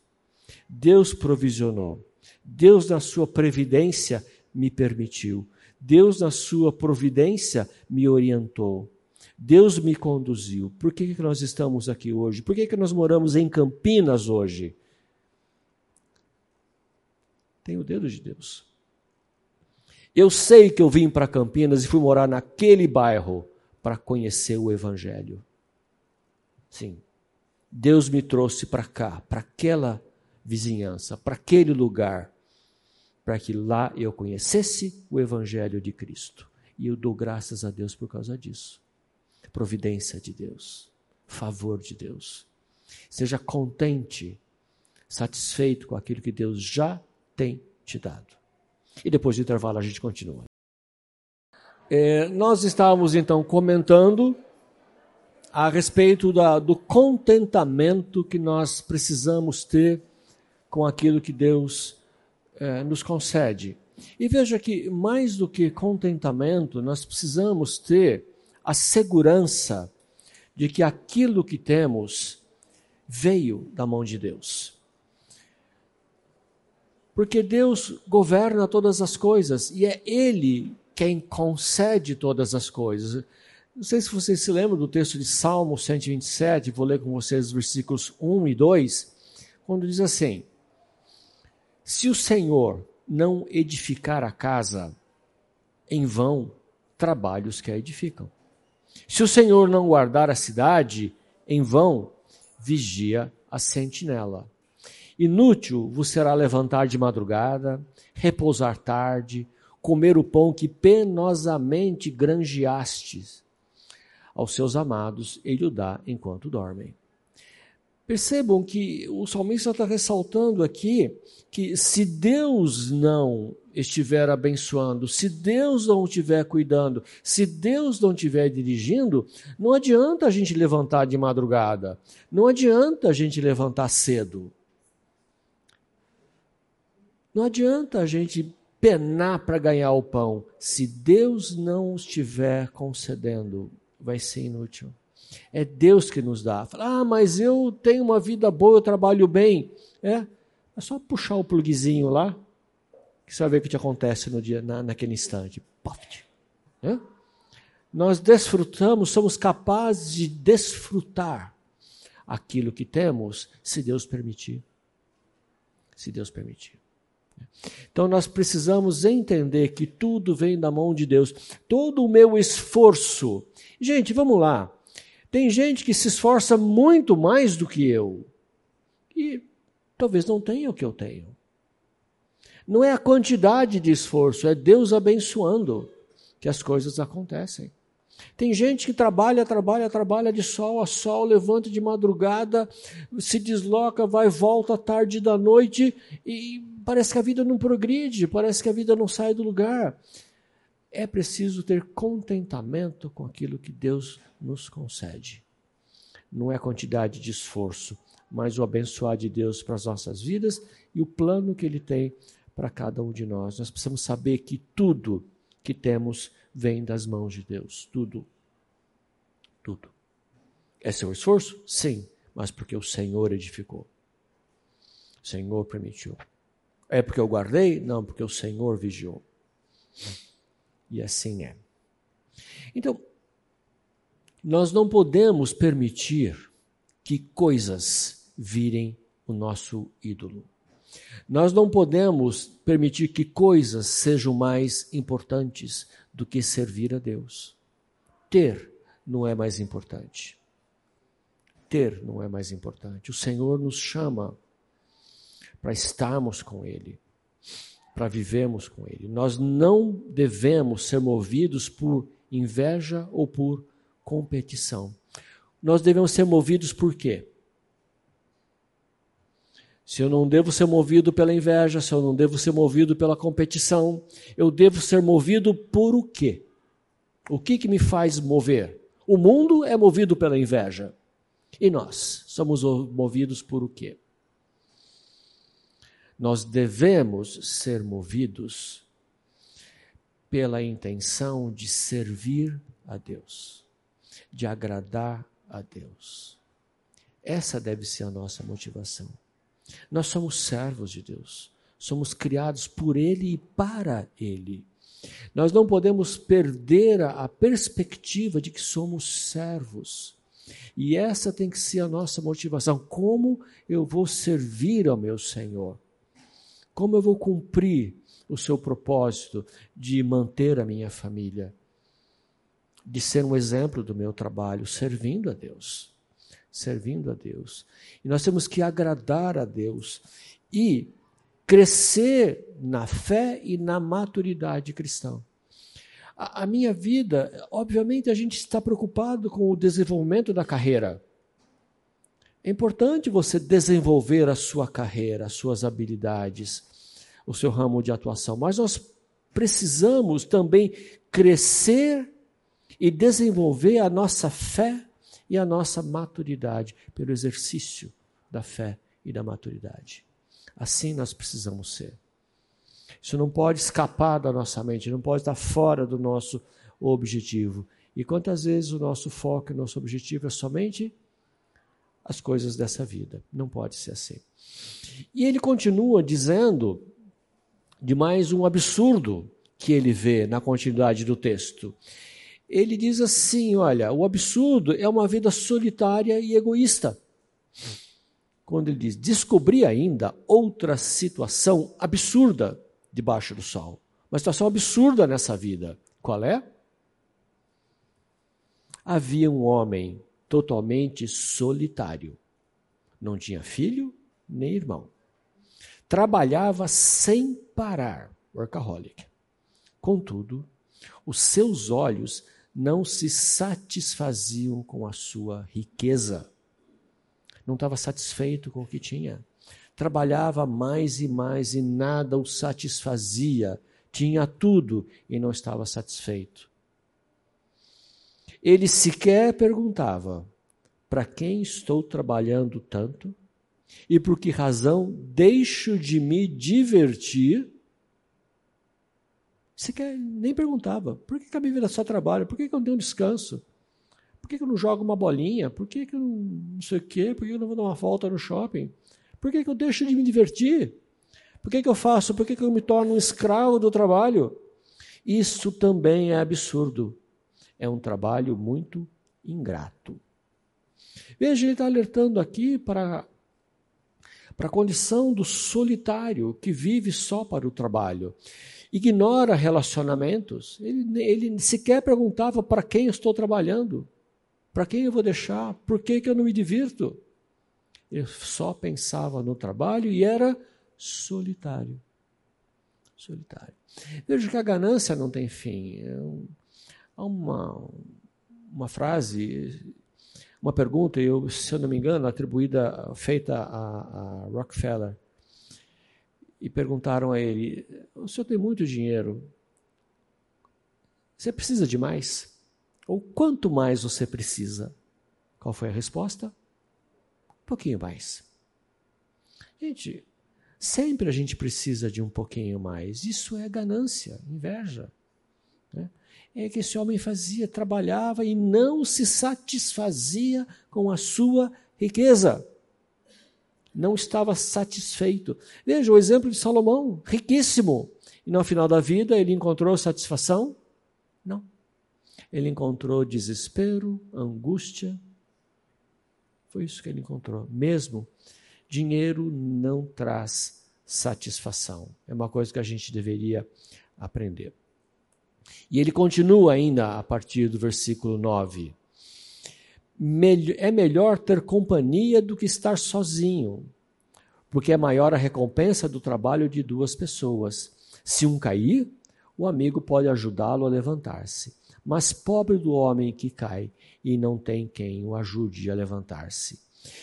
Deus provisionou. Deus, na sua previdência, me permitiu. Deus, na sua providência, me orientou. Deus me conduziu. Por que, que nós estamos aqui hoje? Por que, que nós moramos em Campinas hoje? Tem o dedo de Deus. Eu sei que eu vim para Campinas e fui morar naquele bairro para conhecer o Evangelho. Sim. Deus me trouxe para cá, para aquela vizinhança, para aquele lugar, para que lá eu conhecesse o Evangelho de Cristo. E eu dou graças a Deus por causa disso. Providência de Deus, favor de Deus. Seja contente, satisfeito com aquilo que Deus já tem te dado. E depois do intervalo a gente continua. É, nós estávamos então comentando a respeito da, do contentamento que nós precisamos ter com aquilo que Deus é, nos concede. E veja que, mais do que contentamento, nós precisamos ter a segurança de que aquilo que temos veio da mão de Deus. Porque Deus governa todas as coisas e é Ele quem concede todas as coisas. Não sei se vocês se lembram do texto de Salmo 127, vou ler com vocês os versículos 1 e 2, quando diz assim: Se o Senhor não edificar a casa, em vão trabalhos os que a edificam. Se o Senhor não guardar a cidade, em vão vigia a sentinela. Inútil vos será levantar de madrugada, repousar tarde, comer o pão que penosamente granjeastes aos seus amados, ele o dá enquanto dormem. Percebam que o salmista está ressaltando aqui que se Deus não estiver abençoando, se Deus não estiver cuidando, se Deus não estiver dirigindo, não adianta a gente levantar de madrugada, não adianta a gente levantar cedo. Não adianta a gente penar para ganhar o pão. Se Deus não estiver concedendo, vai ser inútil. É Deus que nos dá. Fala, ah, mas eu tenho uma vida boa, eu trabalho bem. É, é só puxar o pluguezinho lá, que você vai ver o que te acontece no dia, na, naquele instante. Poft. É? Nós desfrutamos, somos capazes de desfrutar aquilo que temos, se Deus permitir. Se Deus permitir. Então nós precisamos entender que tudo vem da mão de Deus. Todo o meu esforço. Gente, vamos lá. Tem gente que se esforça muito mais do que eu. E talvez não tenha o que eu tenho. Não é a quantidade de esforço, é Deus abençoando que as coisas acontecem. Tem gente que trabalha, trabalha, trabalha de sol a sol, levanta de madrugada, se desloca, vai, volta tarde da noite e parece que a vida não progride, parece que a vida não sai do lugar. É preciso ter contentamento com aquilo que Deus nos concede. Não é a quantidade de esforço, mas o abençoar de Deus para as nossas vidas e o plano que Ele tem para cada um de nós. Nós precisamos saber que tudo que temos vem das mãos de Deus. Tudo. Tudo. É seu esforço? Sim, mas porque o Senhor edificou. O Senhor permitiu. É porque eu guardei? Não, porque o Senhor vigiou. E assim é. Então, nós não podemos permitir que coisas virem o nosso ídolo. Nós não podemos permitir que coisas sejam mais importantes do que servir a Deus. Ter não é mais importante. Ter não é mais importante. O Senhor nos chama para estarmos com Ele, para vivermos com Ele. Nós não devemos ser movidos por inveja ou por competição. Nós devemos ser movidos por quê? Se eu não devo ser movido pela inveja, se eu não devo ser movido pela competição, eu devo ser movido por o quê? O que, que me faz mover? O mundo é movido pela inveja. E nós somos movidos por o quê? Nós devemos ser movidos pela intenção de servir a Deus, de agradar a Deus. Essa deve ser a nossa motivação. Nós somos servos de Deus, somos criados por Ele e para Ele. Nós não podemos perder a perspectiva de que somos servos. E essa tem que ser a nossa motivação. Como eu vou servir ao meu Senhor? Como eu vou cumprir o seu propósito de manter a minha família? De ser um exemplo do meu trabalho, servindo a Deus. Servindo a Deus. E nós temos que agradar a Deus e crescer na fé e na maturidade cristã. A, a minha vida, obviamente, a gente está preocupado com o desenvolvimento da carreira. É importante você desenvolver a sua carreira, as suas habilidades, o seu ramo de atuação, mas nós precisamos também crescer e desenvolver a nossa fé e a nossa maturidade pelo exercício da fé e da maturidade. Assim nós precisamos ser. Isso não pode escapar da nossa mente, não pode estar fora do nosso objetivo. E quantas vezes o nosso foco, o nosso objetivo é somente as coisas dessa vida? Não pode ser assim. E ele continua dizendo de mais um absurdo que ele vê na continuidade do texto. Ele diz assim: olha, o absurdo é uma vida solitária e egoísta. Quando ele diz: descobri ainda outra situação absurda debaixo do sol. Uma situação absurda nessa vida. Qual é? Havia um homem totalmente solitário. Não tinha filho nem irmão. Trabalhava sem parar, workaholic. Contudo, os seus olhos não se satisfaziam com a sua riqueza. Não estava satisfeito com o que tinha trabalhava mais e mais e nada o satisfazia, tinha tudo e não estava satisfeito. Ele sequer perguntava: para quem estou trabalhando tanto? E por que razão deixo de me divertir? Sequer nem perguntava: por que a minha vida só trabalho? Por que eu não tenho descanso? Por que eu não jogo uma bolinha? Por que eu não, sei o quê? Por que eu não vou dar uma volta no shopping? Por que, que eu deixo de me divertir? Por que, que eu faço? Por que, que eu me torno um escravo do trabalho? Isso também é absurdo. É um trabalho muito ingrato. Veja, ele está alertando aqui para, para a condição do solitário que vive só para o trabalho. Ignora relacionamentos. Ele, ele sequer perguntava para quem eu estou trabalhando. Para quem eu vou deixar? Por que, que eu não me divirto? Ele só pensava no trabalho e era solitário. Solitário. Veja que a ganância não tem fim. É há uma, uma frase, uma pergunta, eu, se eu não me engano, atribuída, feita a, a Rockefeller. E perguntaram a ele: O senhor tem muito dinheiro, você precisa de mais? Ou quanto mais você precisa? Qual foi a resposta? pouquinho mais. Gente, sempre a gente precisa de um pouquinho mais. Isso é ganância, inveja. É que esse homem fazia, trabalhava e não se satisfazia com a sua riqueza. Não estava satisfeito. Veja o exemplo de Salomão, riquíssimo. E no final da vida ele encontrou satisfação? Não. Ele encontrou desespero, angústia, foi isso que ele encontrou. Mesmo dinheiro não traz satisfação. É uma coisa que a gente deveria aprender. E ele continua ainda a partir do versículo 9. É melhor ter companhia do que estar sozinho, porque é maior a recompensa do trabalho de duas pessoas. Se um cair, o amigo pode ajudá-lo a levantar-se. Mas pobre do homem que cai e não tem quem o ajude a levantar-se.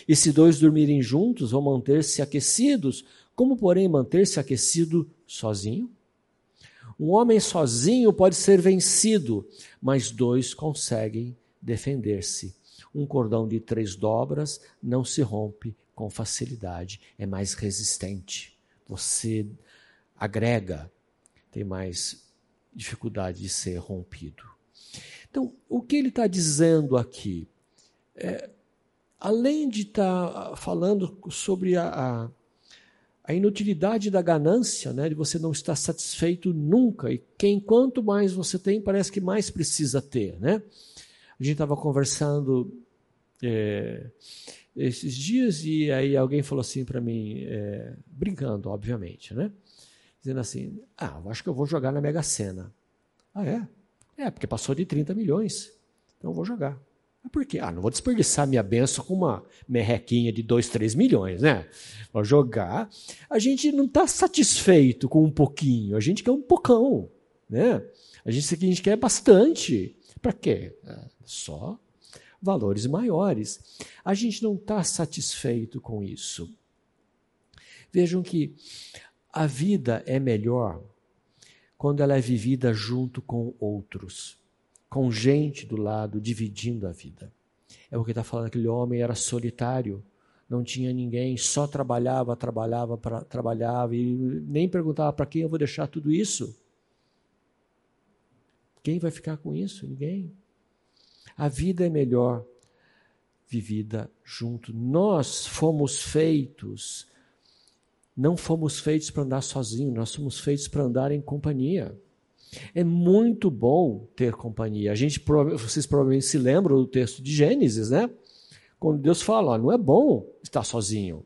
E se dois dormirem juntos, vão manter-se aquecidos. Como, porém, manter-se aquecido sozinho? Um homem sozinho pode ser vencido, mas dois conseguem defender-se. Um cordão de três dobras não se rompe com facilidade, é mais resistente. Você agrega, tem mais dificuldade de ser rompido. Então, o que ele está dizendo aqui? É, além de estar tá falando sobre a, a, a, inutilidade da ganância, né, de você não estar satisfeito nunca, e quem quanto mais você tem, parece que mais precisa ter. Né? A gente estava conversando é, esses dias e aí alguém falou assim para mim, é, brincando, obviamente, né? dizendo assim: Ah, eu acho que eu vou jogar na Mega Sena. Ah, é? É, porque passou de 30 milhões. Então eu vou jogar. Por quê? Ah, não vou desperdiçar minha benção com uma merrequinha de 2, 3 milhões, né? Vou jogar. A gente não está satisfeito com um pouquinho, a gente quer um pocão, né? A gente, a gente quer bastante. Para quê? É, só valores maiores. A gente não está satisfeito com isso. Vejam que a vida é melhor quando ela é vivida junto com outros, com gente do lado, dividindo a vida. É o que está falando, aquele homem era solitário, não tinha ninguém, só trabalhava, trabalhava, pra, trabalhava e nem perguntava para quem eu vou deixar tudo isso. Quem vai ficar com isso? Ninguém. A vida é melhor vivida junto. Nós fomos feitos não fomos feitos para andar sozinhos, nós somos feitos para andar em companhia. É muito bom ter companhia. A gente, vocês provavelmente se lembram do texto de Gênesis, né? Quando Deus fala, ó, não é bom estar sozinho.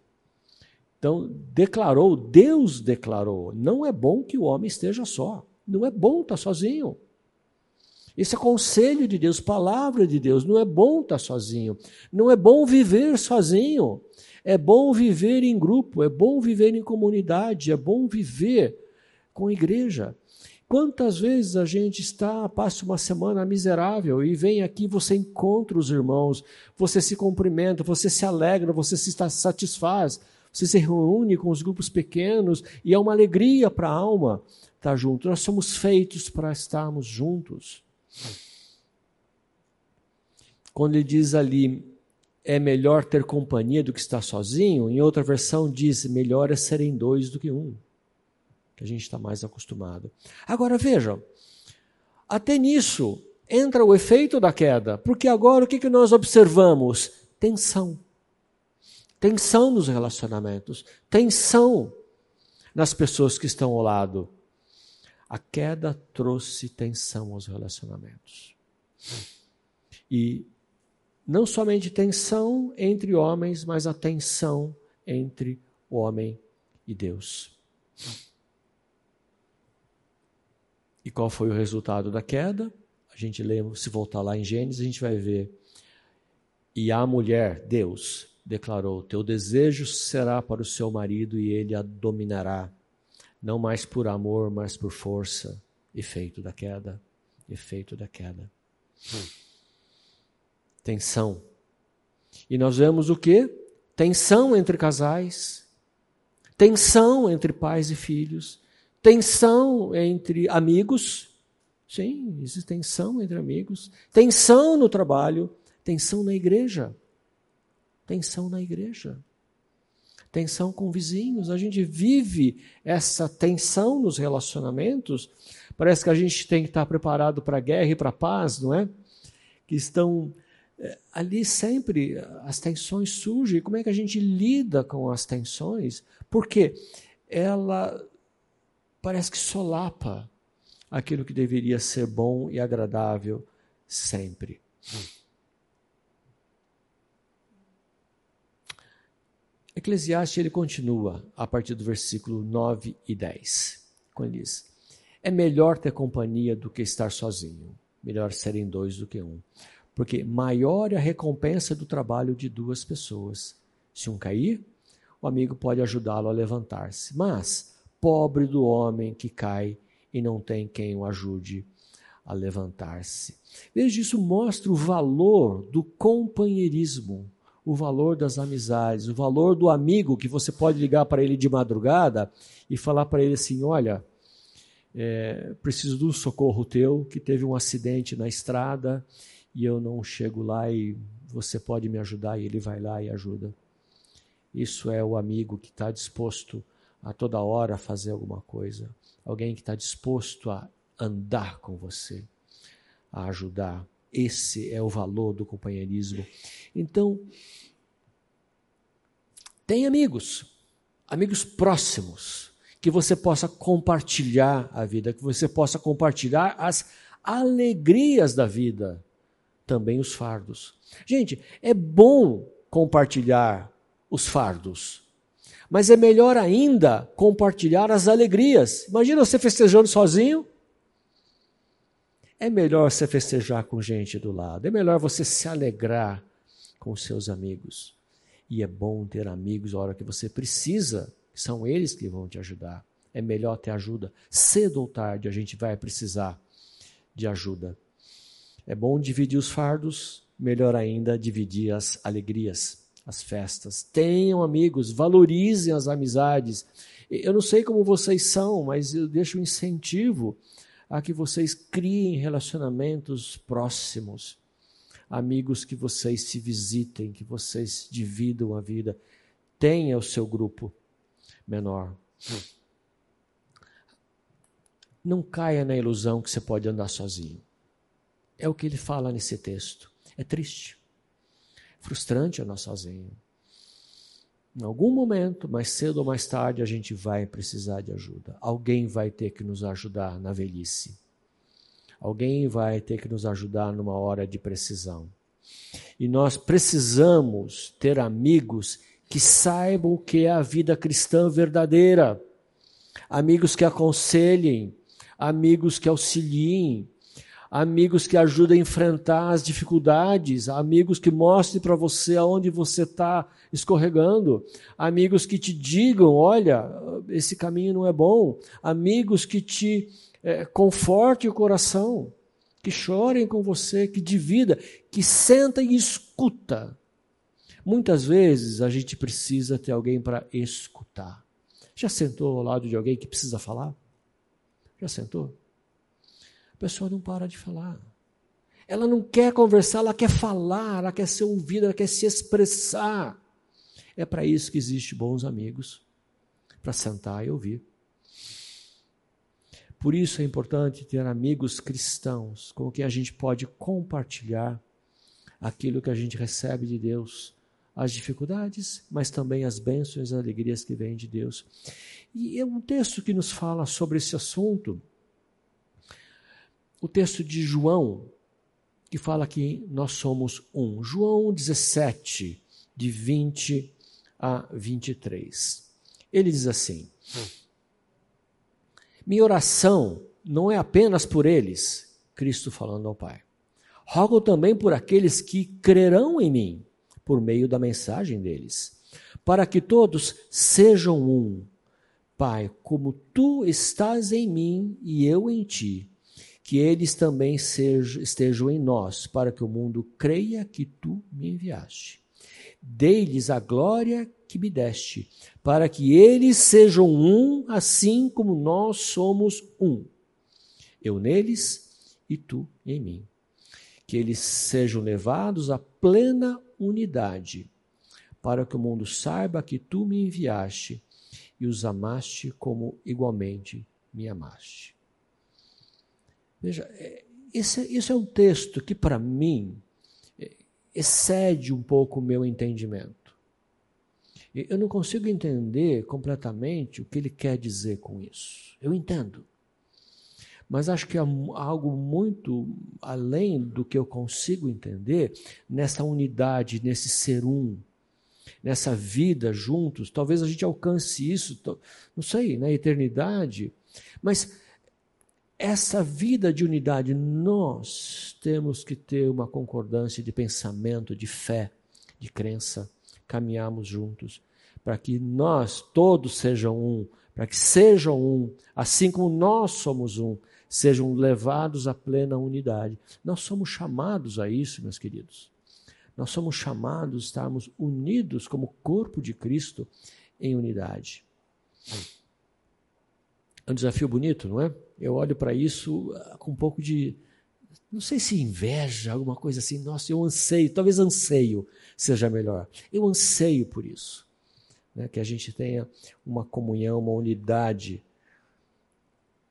Então, declarou, Deus declarou, não é bom que o homem esteja só. Não é bom estar sozinho. Esse é conselho de Deus, palavra de Deus. Não é bom estar sozinho. Não é bom viver sozinho. É bom viver em grupo, é bom viver em comunidade, é bom viver com igreja. Quantas vezes a gente está, passa uma semana miserável e vem aqui, você encontra os irmãos, você se cumprimenta, você se alegra, você se satisfaz, você se reúne com os grupos pequenos e é uma alegria para a alma estar junto. Nós somos feitos para estarmos juntos. Quando ele diz ali, é melhor ter companhia do que estar sozinho, em outra versão diz melhor é serem dois do que um, que a gente está mais acostumado. Agora vejam, até nisso entra o efeito da queda, porque agora o que, que nós observamos? Tensão. Tensão nos relacionamentos, tensão nas pessoas que estão ao lado. A queda trouxe tensão aos relacionamentos. E não somente tensão entre homens, mas a tensão entre o homem e Deus. E qual foi o resultado da queda? A gente lê, se voltar lá em Gênesis, a gente vai ver. E a mulher, Deus, declarou: Teu desejo será para o seu marido e ele a dominará, não mais por amor, mas por força. Efeito da queda. Efeito da queda. Hum tensão. E nós vemos o que? Tensão entre casais, tensão entre pais e filhos, tensão entre amigos. Sim, existe tensão entre amigos, tensão no trabalho, tensão na igreja. Tensão na igreja. Tensão com vizinhos. A gente vive essa tensão nos relacionamentos. Parece que a gente tem que estar preparado para a guerra e para a paz, não é? Que estão ali sempre as tensões surgem. Como é que a gente lida com as tensões? Porque ela parece que solapa aquilo que deveria ser bom e agradável sempre. Eclesiastes ele continua a partir do versículo 9 e 10, quando diz: É melhor ter companhia do que estar sozinho, melhor serem dois do que um. Porque maior é a recompensa do trabalho de duas pessoas. Se um cair, o amigo pode ajudá-lo a levantar-se. Mas, pobre do homem que cai e não tem quem o ajude a levantar-se. Veja, isso mostra o valor do companheirismo, o valor das amizades, o valor do amigo que você pode ligar para ele de madrugada e falar para ele assim: olha, é, preciso um socorro teu, que teve um acidente na estrada e eu não chego lá e você pode me ajudar e ele vai lá e ajuda. Isso é o amigo que está disposto a toda hora fazer alguma coisa. Alguém que está disposto a andar com você, a ajudar. Esse é o valor do companheirismo. Então, Tem amigos, amigos próximos, que você possa compartilhar a vida, que você possa compartilhar as alegrias da vida, também os fardos. Gente, é bom compartilhar os fardos, mas é melhor ainda compartilhar as alegrias. Imagina você festejando sozinho. É melhor você festejar com gente do lado, é melhor você se alegrar com seus amigos. E é bom ter amigos a hora que você precisa, são eles que vão te ajudar. É melhor ter ajuda. Cedo ou tarde a gente vai precisar de ajuda. É bom dividir os fardos, melhor ainda dividir as alegrias, as festas. Tenham amigos, valorizem as amizades. Eu não sei como vocês são, mas eu deixo um incentivo a que vocês criem relacionamentos próximos, amigos que vocês se visitem, que vocês dividam a vida. Tenha o seu grupo menor. Não caia na ilusão que você pode andar sozinho. É o que ele fala nesse texto. É triste. Frustrante andar sozinho. Em algum momento, mais cedo ou mais tarde, a gente vai precisar de ajuda. Alguém vai ter que nos ajudar na velhice. Alguém vai ter que nos ajudar numa hora de precisão. E nós precisamos ter amigos que saibam o que é a vida cristã verdadeira. Amigos que aconselhem, amigos que auxiliem, amigos que ajudem a enfrentar as dificuldades, amigos que mostrem para você aonde você está escorregando, amigos que te digam: olha, esse caminho não é bom, amigos que te é, confortem o coração, que chorem com você, que divida, que senta e escuta. Muitas vezes a gente precisa ter alguém para escutar. Já sentou ao lado de alguém que precisa falar? Já sentou? Pessoa não para de falar. Ela não quer conversar, ela quer falar, ela quer ser ouvida, ela quer se expressar. É para isso que existem bons amigos, para sentar e ouvir. Por isso é importante ter amigos cristãos com quem a gente pode compartilhar aquilo que a gente recebe de Deus, as dificuldades, mas também as bênçãos e as alegrias que vêm de Deus. E é um texto que nos fala sobre esse assunto o texto de João, que fala que nós somos um. João 17, de 20 a 23. Ele diz assim: Minha oração não é apenas por eles, Cristo falando ao Pai. Rogo também por aqueles que crerão em mim, por meio da mensagem deles, para que todos sejam um. Pai, como tu estás em mim e eu em ti, que eles também estejam em nós, para que o mundo creia que tu me enviaste. Dei-lhes a glória que me deste, para que eles sejam um, assim como nós somos um. Eu neles e tu em mim. Que eles sejam levados à plena unidade, para que o mundo saiba que tu me enviaste e os amaste como igualmente me amaste. Veja, é, esse, isso é um texto que, para mim, é, excede um pouco o meu entendimento. Eu não consigo entender completamente o que ele quer dizer com isso. Eu entendo. Mas acho que há algo muito além do que eu consigo entender nessa unidade, nesse ser um, nessa vida juntos. Talvez a gente alcance isso, não sei, na eternidade. Mas essa vida de unidade, nós temos que ter uma concordância de pensamento, de fé, de crença, caminharmos juntos, para que nós todos sejam um, para que sejam um, assim como nós somos um, sejam levados à plena unidade. Nós somos chamados a isso, meus queridos. Nós somos chamados a estarmos unidos como corpo de Cristo em unidade. É um desafio bonito, não é? Eu olho para isso ah, com um pouco de, não sei se inveja, alguma coisa assim. Nossa, eu anseio, talvez anseio seja melhor. Eu anseio por isso. Né? Que a gente tenha uma comunhão, uma unidade,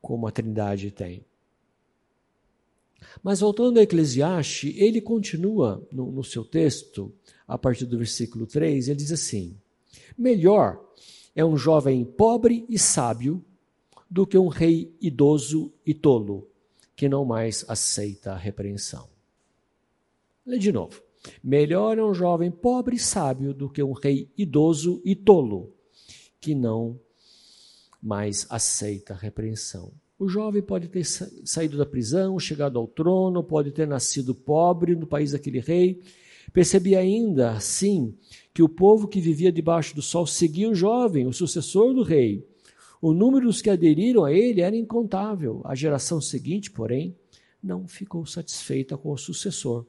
como a Trindade tem. Mas voltando a Eclesiastes, ele continua no, no seu texto, a partir do versículo 3, ele diz assim: Melhor é um jovem pobre e sábio do que um rei idoso e tolo, que não mais aceita a repreensão. Lê de novo. Melhor é um jovem pobre e sábio do que um rei idoso e tolo, que não mais aceita a repreensão. O jovem pode ter saído da prisão, chegado ao trono, pode ter nascido pobre no país daquele rei. Percebi ainda, assim, que o povo que vivia debaixo do sol seguia o jovem, o sucessor do rei. O número dos que aderiram a ele era incontável. A geração seguinte, porém, não ficou satisfeita com o sucessor.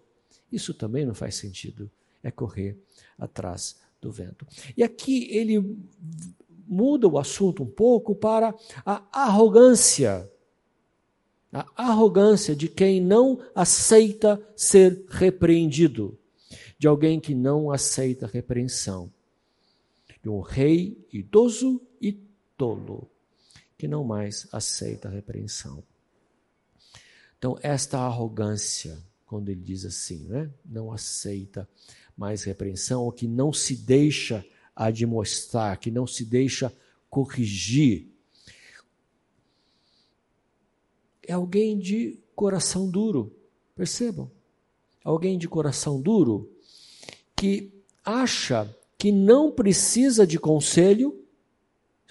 Isso também não faz sentido. É correr atrás do vento. E aqui ele muda o assunto um pouco para a arrogância. A arrogância de quem não aceita ser repreendido, de alguém que não aceita repreensão, de um rei idoso e tolo, que não mais aceita repreensão. Então, esta arrogância, quando ele diz assim, né, não aceita mais repreensão, ou que não se deixa admoestar, que não se deixa corrigir. É alguém de coração duro, percebam? Alguém de coração duro que acha que não precisa de conselho.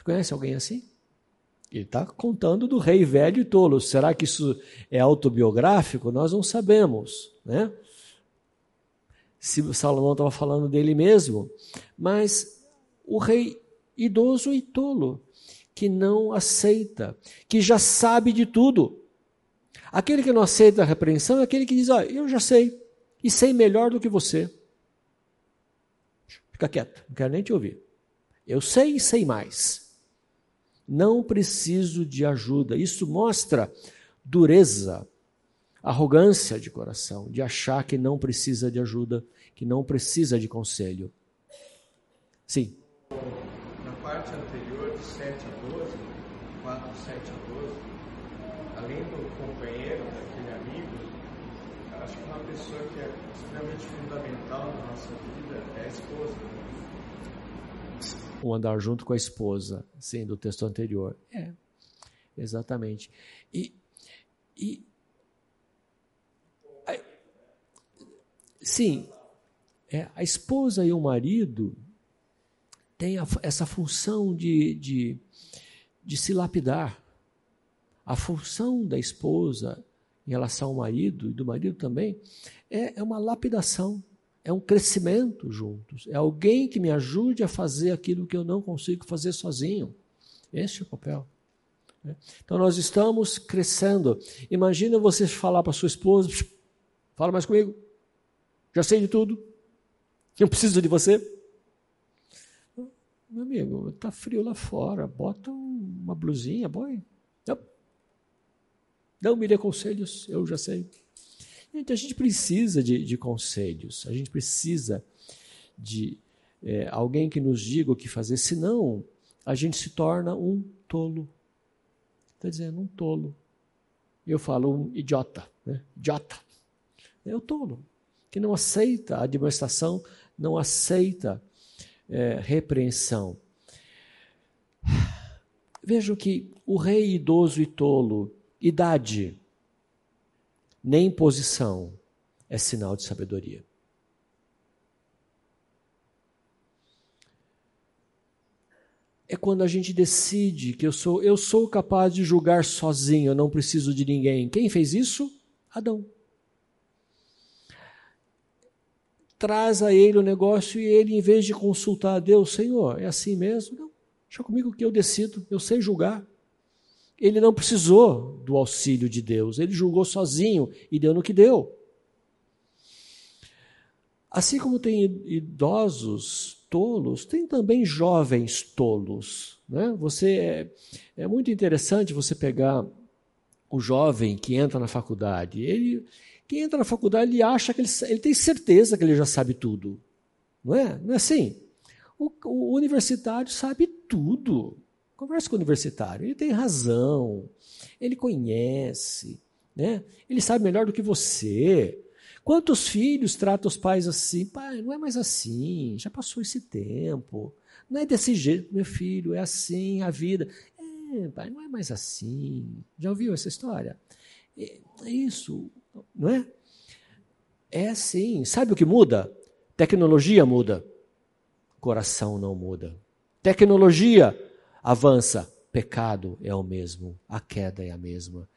Conhece alguém assim? Ele está contando do rei velho e tolo. Será que isso é autobiográfico? Nós não sabemos, né? Se Salomão estava falando dele mesmo, mas o rei idoso e tolo, que não aceita, que já sabe de tudo. Aquele que não aceita a repreensão é aquele que diz: ah, Eu já sei, e sei melhor do que você. Fica quieto, não quero nem te ouvir. Eu sei e sei mais. Não preciso de ajuda. Isso mostra dureza, arrogância de coração, de achar que não precisa de ajuda, que não precisa de conselho. Sim parte anterior, de 7 a 12, 4, 7 a 12, além do companheiro, daquele amigo, acho que uma pessoa que é extremamente fundamental na nossa vida é a esposa. O andar junto com a esposa, sim, do texto anterior. É, exatamente. E, e a, sim, é, a esposa e o marido tem a, essa função de, de, de se lapidar. A função da esposa em relação ao marido e do marido também é, é uma lapidação, é um crescimento juntos, é alguém que me ajude a fazer aquilo que eu não consigo fazer sozinho. Esse é o papel. Né? Então nós estamos crescendo. Imagina você falar para sua esposa: fala mais comigo, já sei de tudo, não preciso de você. Meu amigo, tá frio lá fora, bota uma blusinha, boy. Não, não me dê conselhos, eu já sei. Então a gente precisa de, de conselhos, a gente precisa de é, alguém que nos diga o que fazer, senão a gente se torna um tolo. Está dizendo, um tolo. Eu falo um idiota, né? idiota. É o tolo, que não aceita a administração, não aceita é, repreensão. Vejo que o rei idoso e tolo, idade, nem posição, é sinal de sabedoria. É quando a gente decide que eu sou, eu sou capaz de julgar sozinho, eu não preciso de ninguém. Quem fez isso? Adão. traz a ele o negócio e ele, em vez de consultar a Deus, Senhor, é assim mesmo? Não, deixa comigo que eu decido, eu sei julgar. Ele não precisou do auxílio de Deus, ele julgou sozinho e deu no que deu. Assim como tem idosos tolos, tem também jovens tolos. Né? Você é, é muito interessante você pegar o jovem que entra na faculdade. Ele, quem entra na faculdade, ele acha que ele, ele tem certeza que ele já sabe tudo. Não é? Não é assim? O, o universitário sabe tudo. Conversa com o universitário, ele tem razão, ele conhece, né? ele sabe melhor do que você. Quantos filhos tratam os pais assim? Pai, não é mais assim, já passou esse tempo. Não é desse jeito, meu filho, é assim a vida. É, pai, não é mais assim. Já ouviu essa história? É, é isso, não é? É assim. Sabe o que muda? Tecnologia muda. Coração não muda. Tecnologia avança. Pecado é o mesmo. A queda é a mesma.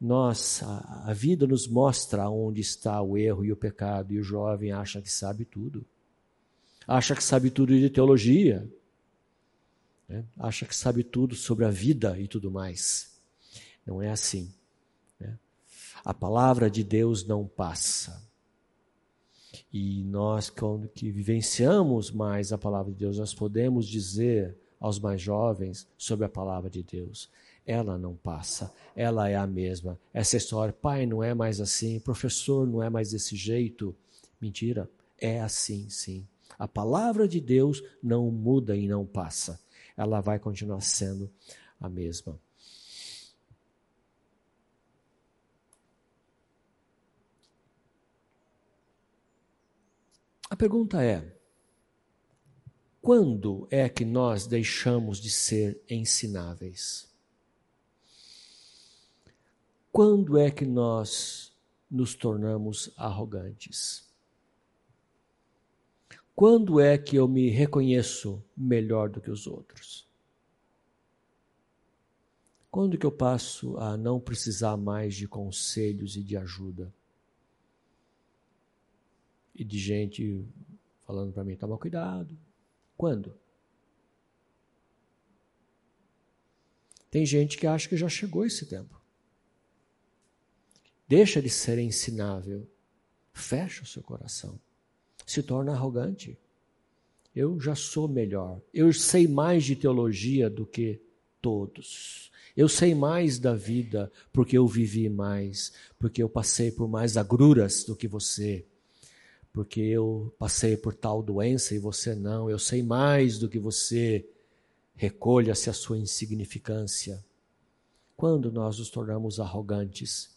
Nós, a, a vida nos mostra onde está o erro e o pecado, e o jovem acha que sabe tudo. Acha que sabe tudo de teologia. Né? Acha que sabe tudo sobre a vida e tudo mais. Não é assim. Né? A palavra de Deus não passa. E nós, quando que vivenciamos mais a palavra de Deus, nós podemos dizer aos mais jovens sobre a palavra de Deus ela não passa, ela é a mesma. Essa história, pai, não é mais assim, professor, não é mais desse jeito. Mentira, é assim, sim. A palavra de Deus não muda e não passa. Ela vai continuar sendo a mesma. A pergunta é: quando é que nós deixamos de ser ensináveis? Quando é que nós nos tornamos arrogantes? Quando é que eu me reconheço melhor do que os outros? Quando que eu passo a não precisar mais de conselhos e de ajuda? E de gente falando para mim, toma cuidado. Quando? Tem gente que acha que já chegou esse tempo deixa de ser ensinável, fecha o seu coração, se torna arrogante. Eu já sou melhor, eu sei mais de teologia do que todos. Eu sei mais da vida porque eu vivi mais, porque eu passei por mais agruras do que você, porque eu passei por tal doença e você não. Eu sei mais do que você. Recolha-se a sua insignificância. Quando nós nos tornamos arrogantes,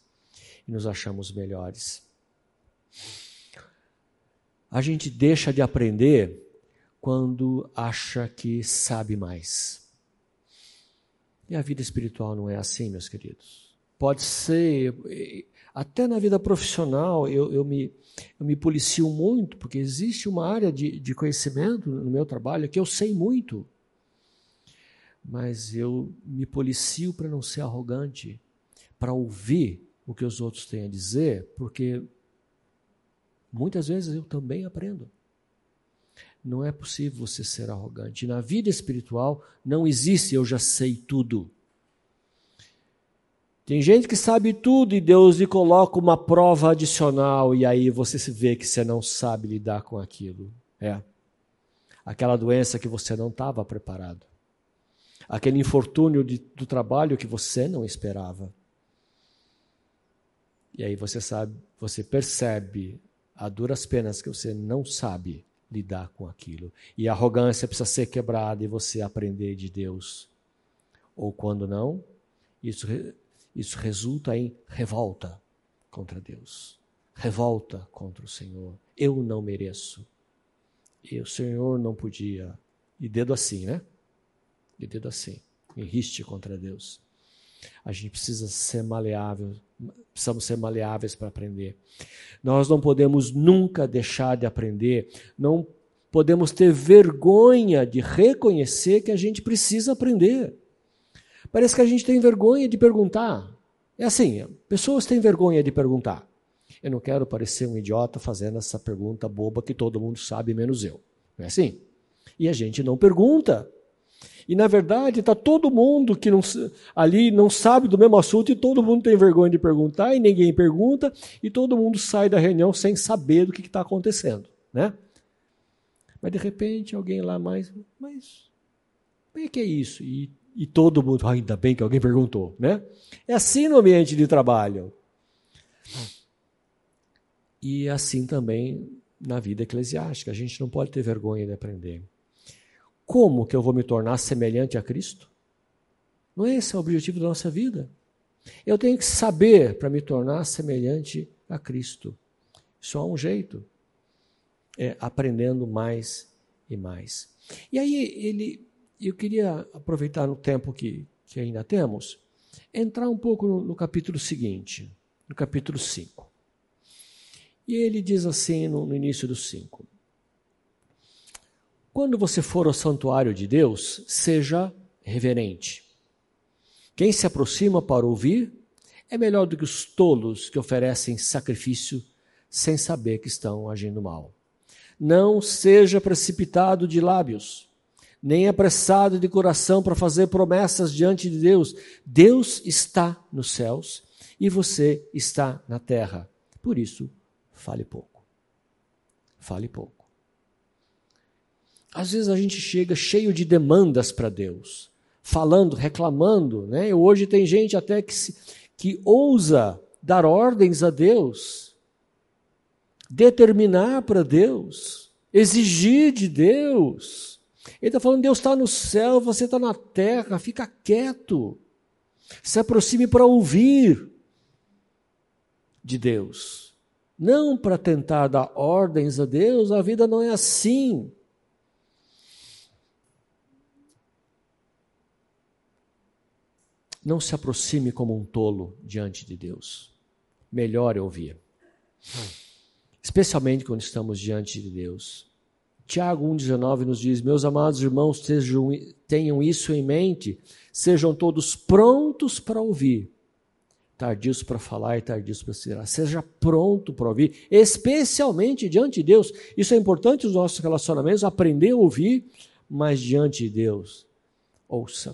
e nos achamos melhores. A gente deixa de aprender quando acha que sabe mais. E a vida espiritual não é assim, meus queridos. Pode ser, até na vida profissional, eu, eu, me, eu me policio muito, porque existe uma área de, de conhecimento no meu trabalho que eu sei muito. Mas eu me policio para não ser arrogante, para ouvir o que os outros têm a dizer, porque muitas vezes eu também aprendo. Não é possível você ser arrogante. Na vida espiritual não existe eu já sei tudo. Tem gente que sabe tudo e Deus lhe coloca uma prova adicional e aí você se vê que você não sabe lidar com aquilo. É. Aquela doença que você não estava preparado. Aquele infortúnio de, do trabalho que você não esperava. E aí você sabe, você percebe a duras penas que você não sabe lidar com aquilo. E a arrogância precisa ser quebrada e você aprender de Deus. Ou quando não, isso, isso resulta em revolta contra Deus. Revolta contra o Senhor. Eu não mereço. E o Senhor não podia. E dedo assim, né? E dedo assim. E riste contra Deus. A gente precisa ser maleável, precisamos ser maleáveis para aprender. Nós não podemos nunca deixar de aprender, não podemos ter vergonha de reconhecer que a gente precisa aprender. Parece que a gente tem vergonha de perguntar. É assim, pessoas têm vergonha de perguntar. Eu não quero parecer um idiota fazendo essa pergunta boba que todo mundo sabe, menos eu. Não é assim? E a gente não pergunta. E na verdade está todo mundo que não, ali não sabe do mesmo assunto e todo mundo tem vergonha de perguntar e ninguém pergunta e todo mundo sai da reunião sem saber do que está acontecendo, né? Mas de repente alguém lá mais, mas como é que é isso? E, e todo mundo, ah, ainda bem que alguém perguntou, né? É assim no ambiente de trabalho. E assim também na vida eclesiástica. A gente não pode ter vergonha de aprender. Como que eu vou me tornar semelhante a Cristo? Não é esse o objetivo da nossa vida. Eu tenho que saber para me tornar semelhante a Cristo. Só há um jeito. É aprendendo mais e mais. E aí ele, eu queria aproveitar no tempo que, que ainda temos, entrar um pouco no, no capítulo seguinte, no capítulo 5. E ele diz assim no, no início do 5: Quando você for ao santuário de Deus, seja reverente. Quem se aproxima para ouvir é melhor do que os tolos que oferecem sacrifício sem saber que estão agindo mal. Não seja precipitado de lábios, nem apressado de coração para fazer promessas diante de Deus. Deus está nos céus e você está na terra. Por isso, fale pouco. Fale pouco. Às vezes a gente chega cheio de demandas para Deus, falando, reclamando, né? Hoje tem gente até que, se, que ousa dar ordens a Deus determinar para Deus, exigir de Deus. Ele está falando: Deus está no céu, você está na terra, fica quieto. Se aproxime para ouvir de Deus. Não para tentar dar ordens a Deus, a vida não é assim. Não se aproxime como um tolo diante de Deus. Melhor é ouvir especialmente quando estamos diante de Deus. Tiago 1,19 nos diz: Meus amados irmãos, sejam, tenham isso em mente, sejam todos prontos para ouvir, tardios para falar e tardios para se Seja pronto para ouvir, especialmente diante de Deus. Isso é importante nos nossos relacionamentos, aprender a ouvir, mas diante de Deus. Ouça.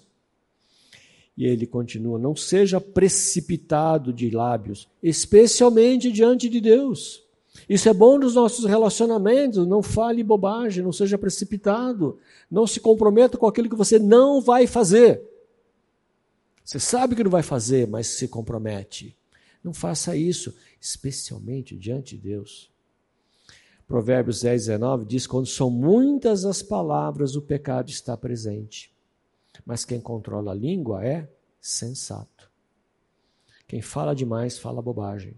E ele continua: Não seja precipitado de lábios, especialmente diante de Deus. Isso é bom nos nossos relacionamentos. Não fale bobagem, não seja precipitado. Não se comprometa com aquilo que você não vai fazer. Você sabe que não vai fazer, mas se compromete. Não faça isso, especialmente diante de Deus. Provérbios 10, 19 diz: Quando são muitas as palavras, o pecado está presente. Mas quem controla a língua é sensato. Quem fala demais fala bobagem.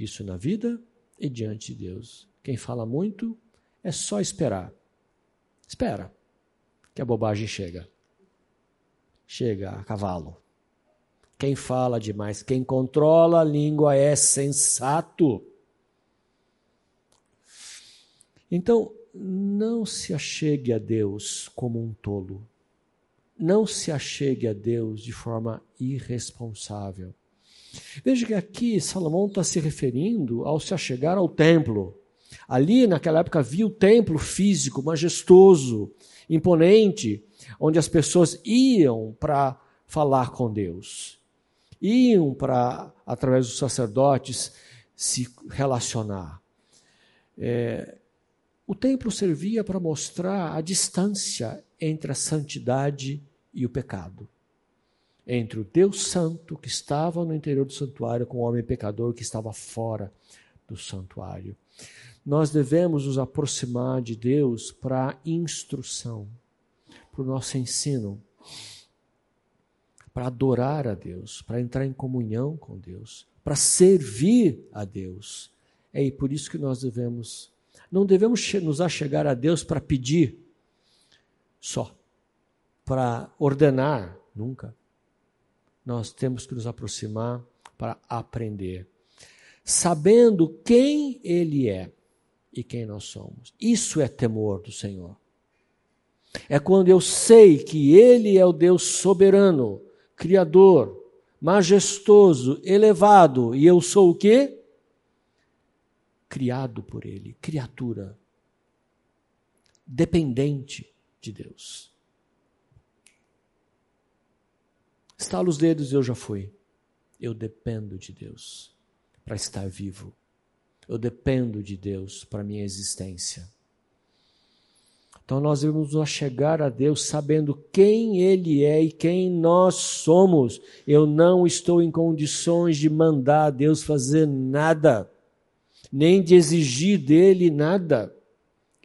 Isso na vida e diante de Deus. Quem fala muito é só esperar. Espera que a bobagem chega. Chega a cavalo. Quem fala demais, quem controla a língua é sensato. Então, não se achegue a Deus como um tolo. Não se achegue a Deus de forma irresponsável. Veja que aqui Salomão está se referindo ao se achegar ao templo. Ali, naquela época, havia o templo físico, majestoso, imponente, onde as pessoas iam para falar com Deus. Iam para, através dos sacerdotes, se relacionar. É, o templo servia para mostrar a distância entre a santidade e o pecado entre o Deus Santo que estava no interior do santuário com o homem pecador que estava fora do santuário. Nós devemos nos aproximar de Deus para instrução, para o nosso ensino, para adorar a Deus, para entrar em comunhão com Deus, para servir a Deus. É por isso que nós devemos, não devemos nos achegar a Deus para pedir só, para ordenar, nunca nós temos que nos aproximar para aprender, sabendo quem Ele é e quem nós somos. Isso é temor do Senhor. É quando eu sei que Ele é o Deus soberano, Criador, majestoso, elevado, e eu sou o quê? Criado por Ele, criatura, dependente de Deus. Estalo os dedos, eu já fui. Eu dependo de Deus para estar vivo. Eu dependo de Deus para minha existência. Então nós devemos nos chegar a Deus sabendo quem Ele é e quem nós somos. Eu não estou em condições de mandar a Deus fazer nada, nem de exigir dele nada.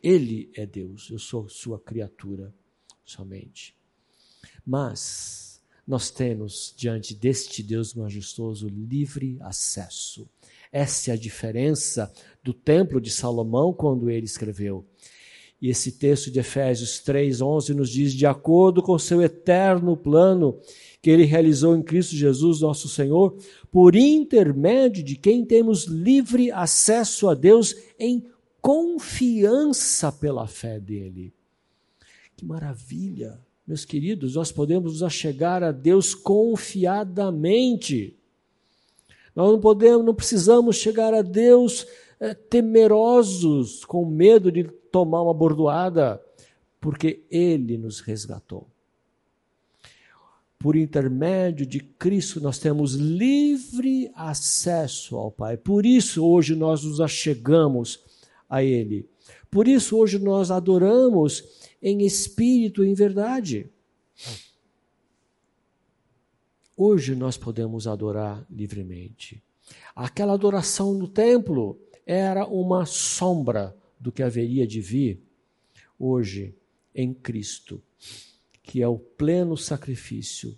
Ele é Deus, eu sou sua criatura somente. Mas nós temos diante deste Deus majestoso livre acesso. Essa é a diferença do templo de Salomão quando ele escreveu. E esse texto de Efésios 3:11 nos diz de acordo com seu eterno plano que ele realizou em Cristo Jesus, nosso Senhor, por intermédio de quem temos livre acesso a Deus em confiança pela fé dele. Que maravilha! Meus queridos, nós podemos nos achegar a Deus confiadamente. Nós não podemos, não precisamos chegar a Deus é, temerosos, com medo de tomar uma bordoada, porque Ele nos resgatou por intermédio de Cristo, nós temos livre acesso ao Pai. Por isso, hoje, nós nos achegamos a Ele. Por isso, hoje, nós adoramos em espírito e em verdade. Hoje, nós podemos adorar livremente. Aquela adoração no templo era uma sombra do que haveria de vir hoje em Cristo que é o pleno sacrifício,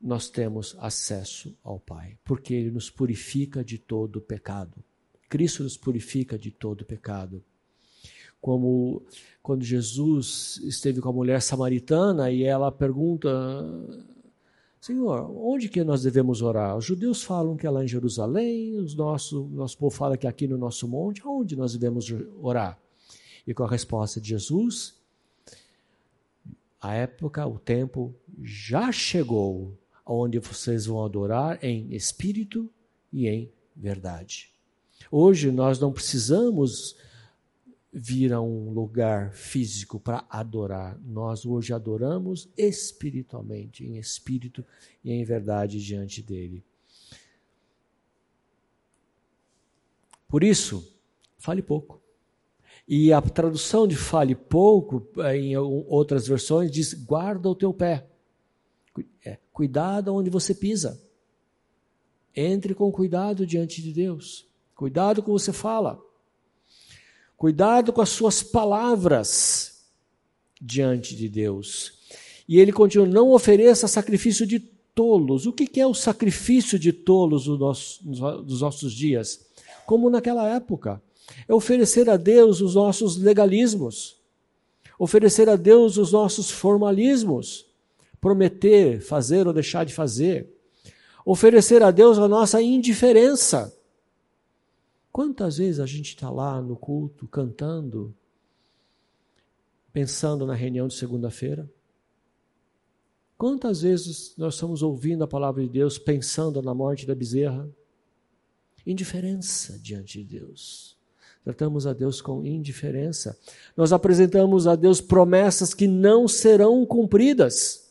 nós temos acesso ao Pai, porque Ele nos purifica de todo pecado. Cristo nos purifica de todo pecado. Como quando Jesus esteve com a mulher samaritana e ela pergunta: Senhor, onde que nós devemos orar? Os judeus falam que é lá em Jerusalém, os nosso, nosso povo fala que é aqui no nosso monte, aonde nós devemos orar? E com a resposta de Jesus, a época, o tempo já chegou onde vocês vão adorar em espírito e em verdade. Hoje nós não precisamos vir a um lugar físico para adorar. Nós hoje adoramos espiritualmente, em espírito e em verdade diante dele. Por isso, fale pouco. E a tradução de fale pouco, eh, em outras versões, diz guarda o teu pé. É, cuidado onde você pisa. Entre com cuidado diante de Deus. Cuidado com o que você fala. Cuidado com as suas palavras diante de Deus. E ele continua: não ofereça sacrifício de tolos. O que é o sacrifício de tolos dos nossos dias? Como naquela época é oferecer a Deus os nossos legalismos, oferecer a Deus os nossos formalismos, prometer, fazer ou deixar de fazer, oferecer a Deus a nossa indiferença. Quantas vezes a gente está lá no culto cantando, pensando na reunião de segunda-feira? Quantas vezes nós estamos ouvindo a palavra de Deus pensando na morte da bezerra? Indiferença diante de Deus. Tratamos a Deus com indiferença. Nós apresentamos a Deus promessas que não serão cumpridas.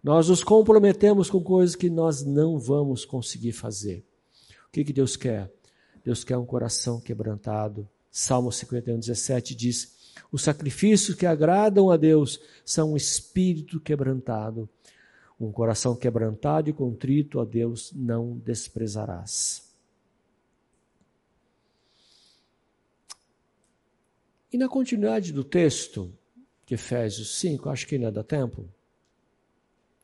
Nós nos comprometemos com coisas que nós não vamos conseguir fazer. O que, que Deus quer? Deus quer um coração quebrantado. Salmo 51, 17 diz: Os sacrifícios que agradam a Deus são um espírito quebrantado. Um coração quebrantado e contrito a Deus não desprezarás. E na continuidade do texto, de Efésios 5, acho que ainda dá tempo.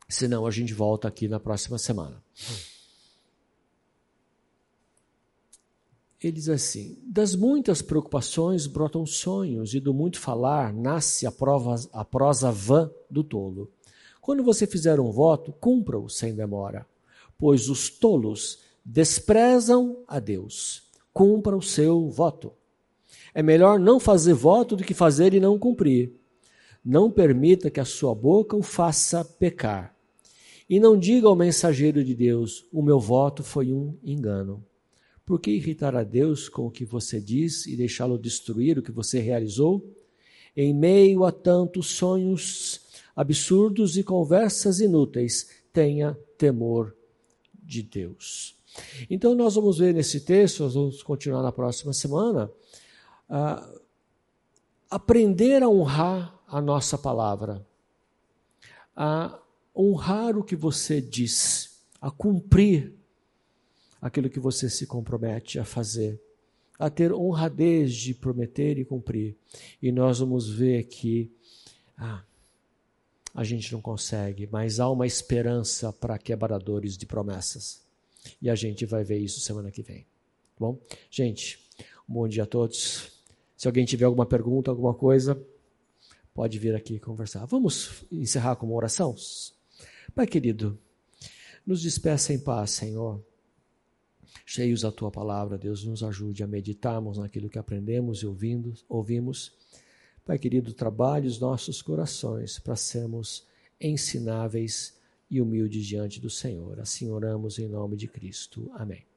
Senão a gente volta aqui na próxima semana. Ele diz assim: Das muitas preocupações brotam sonhos, e do muito falar nasce a, prova, a prosa vã do tolo. Quando você fizer um voto, cumpra-o sem demora, pois os tolos desprezam a Deus. Cumpra o seu voto. É melhor não fazer voto do que fazer e não cumprir. Não permita que a sua boca o faça pecar. E não diga ao mensageiro de Deus: O meu voto foi um engano. Por que irritar a Deus com o que você diz e deixá-lo destruir o que você realizou? Em meio a tantos sonhos absurdos e conversas inúteis, tenha temor de Deus. Então, nós vamos ver nesse texto, nós vamos continuar na próxima semana, uh, aprender a honrar a nossa palavra, a honrar o que você diz, a cumprir aquilo que você se compromete a fazer, a ter honradez de prometer e cumprir. E nós vamos ver que ah, a gente não consegue, mas há uma esperança para quebradores de promessas. E a gente vai ver isso semana que vem. Tá bom, gente, um bom dia a todos. Se alguém tiver alguma pergunta, alguma coisa, pode vir aqui conversar. Vamos encerrar com uma oração? Pai querido, nos despeça em paz, Senhor. Cheios da tua palavra, Deus nos ajude a meditarmos naquilo que aprendemos e ouvindo, ouvimos. Pai querido, trabalhe os nossos corações para sermos ensináveis e humildes diante do Senhor. Assim oramos em nome de Cristo. Amém.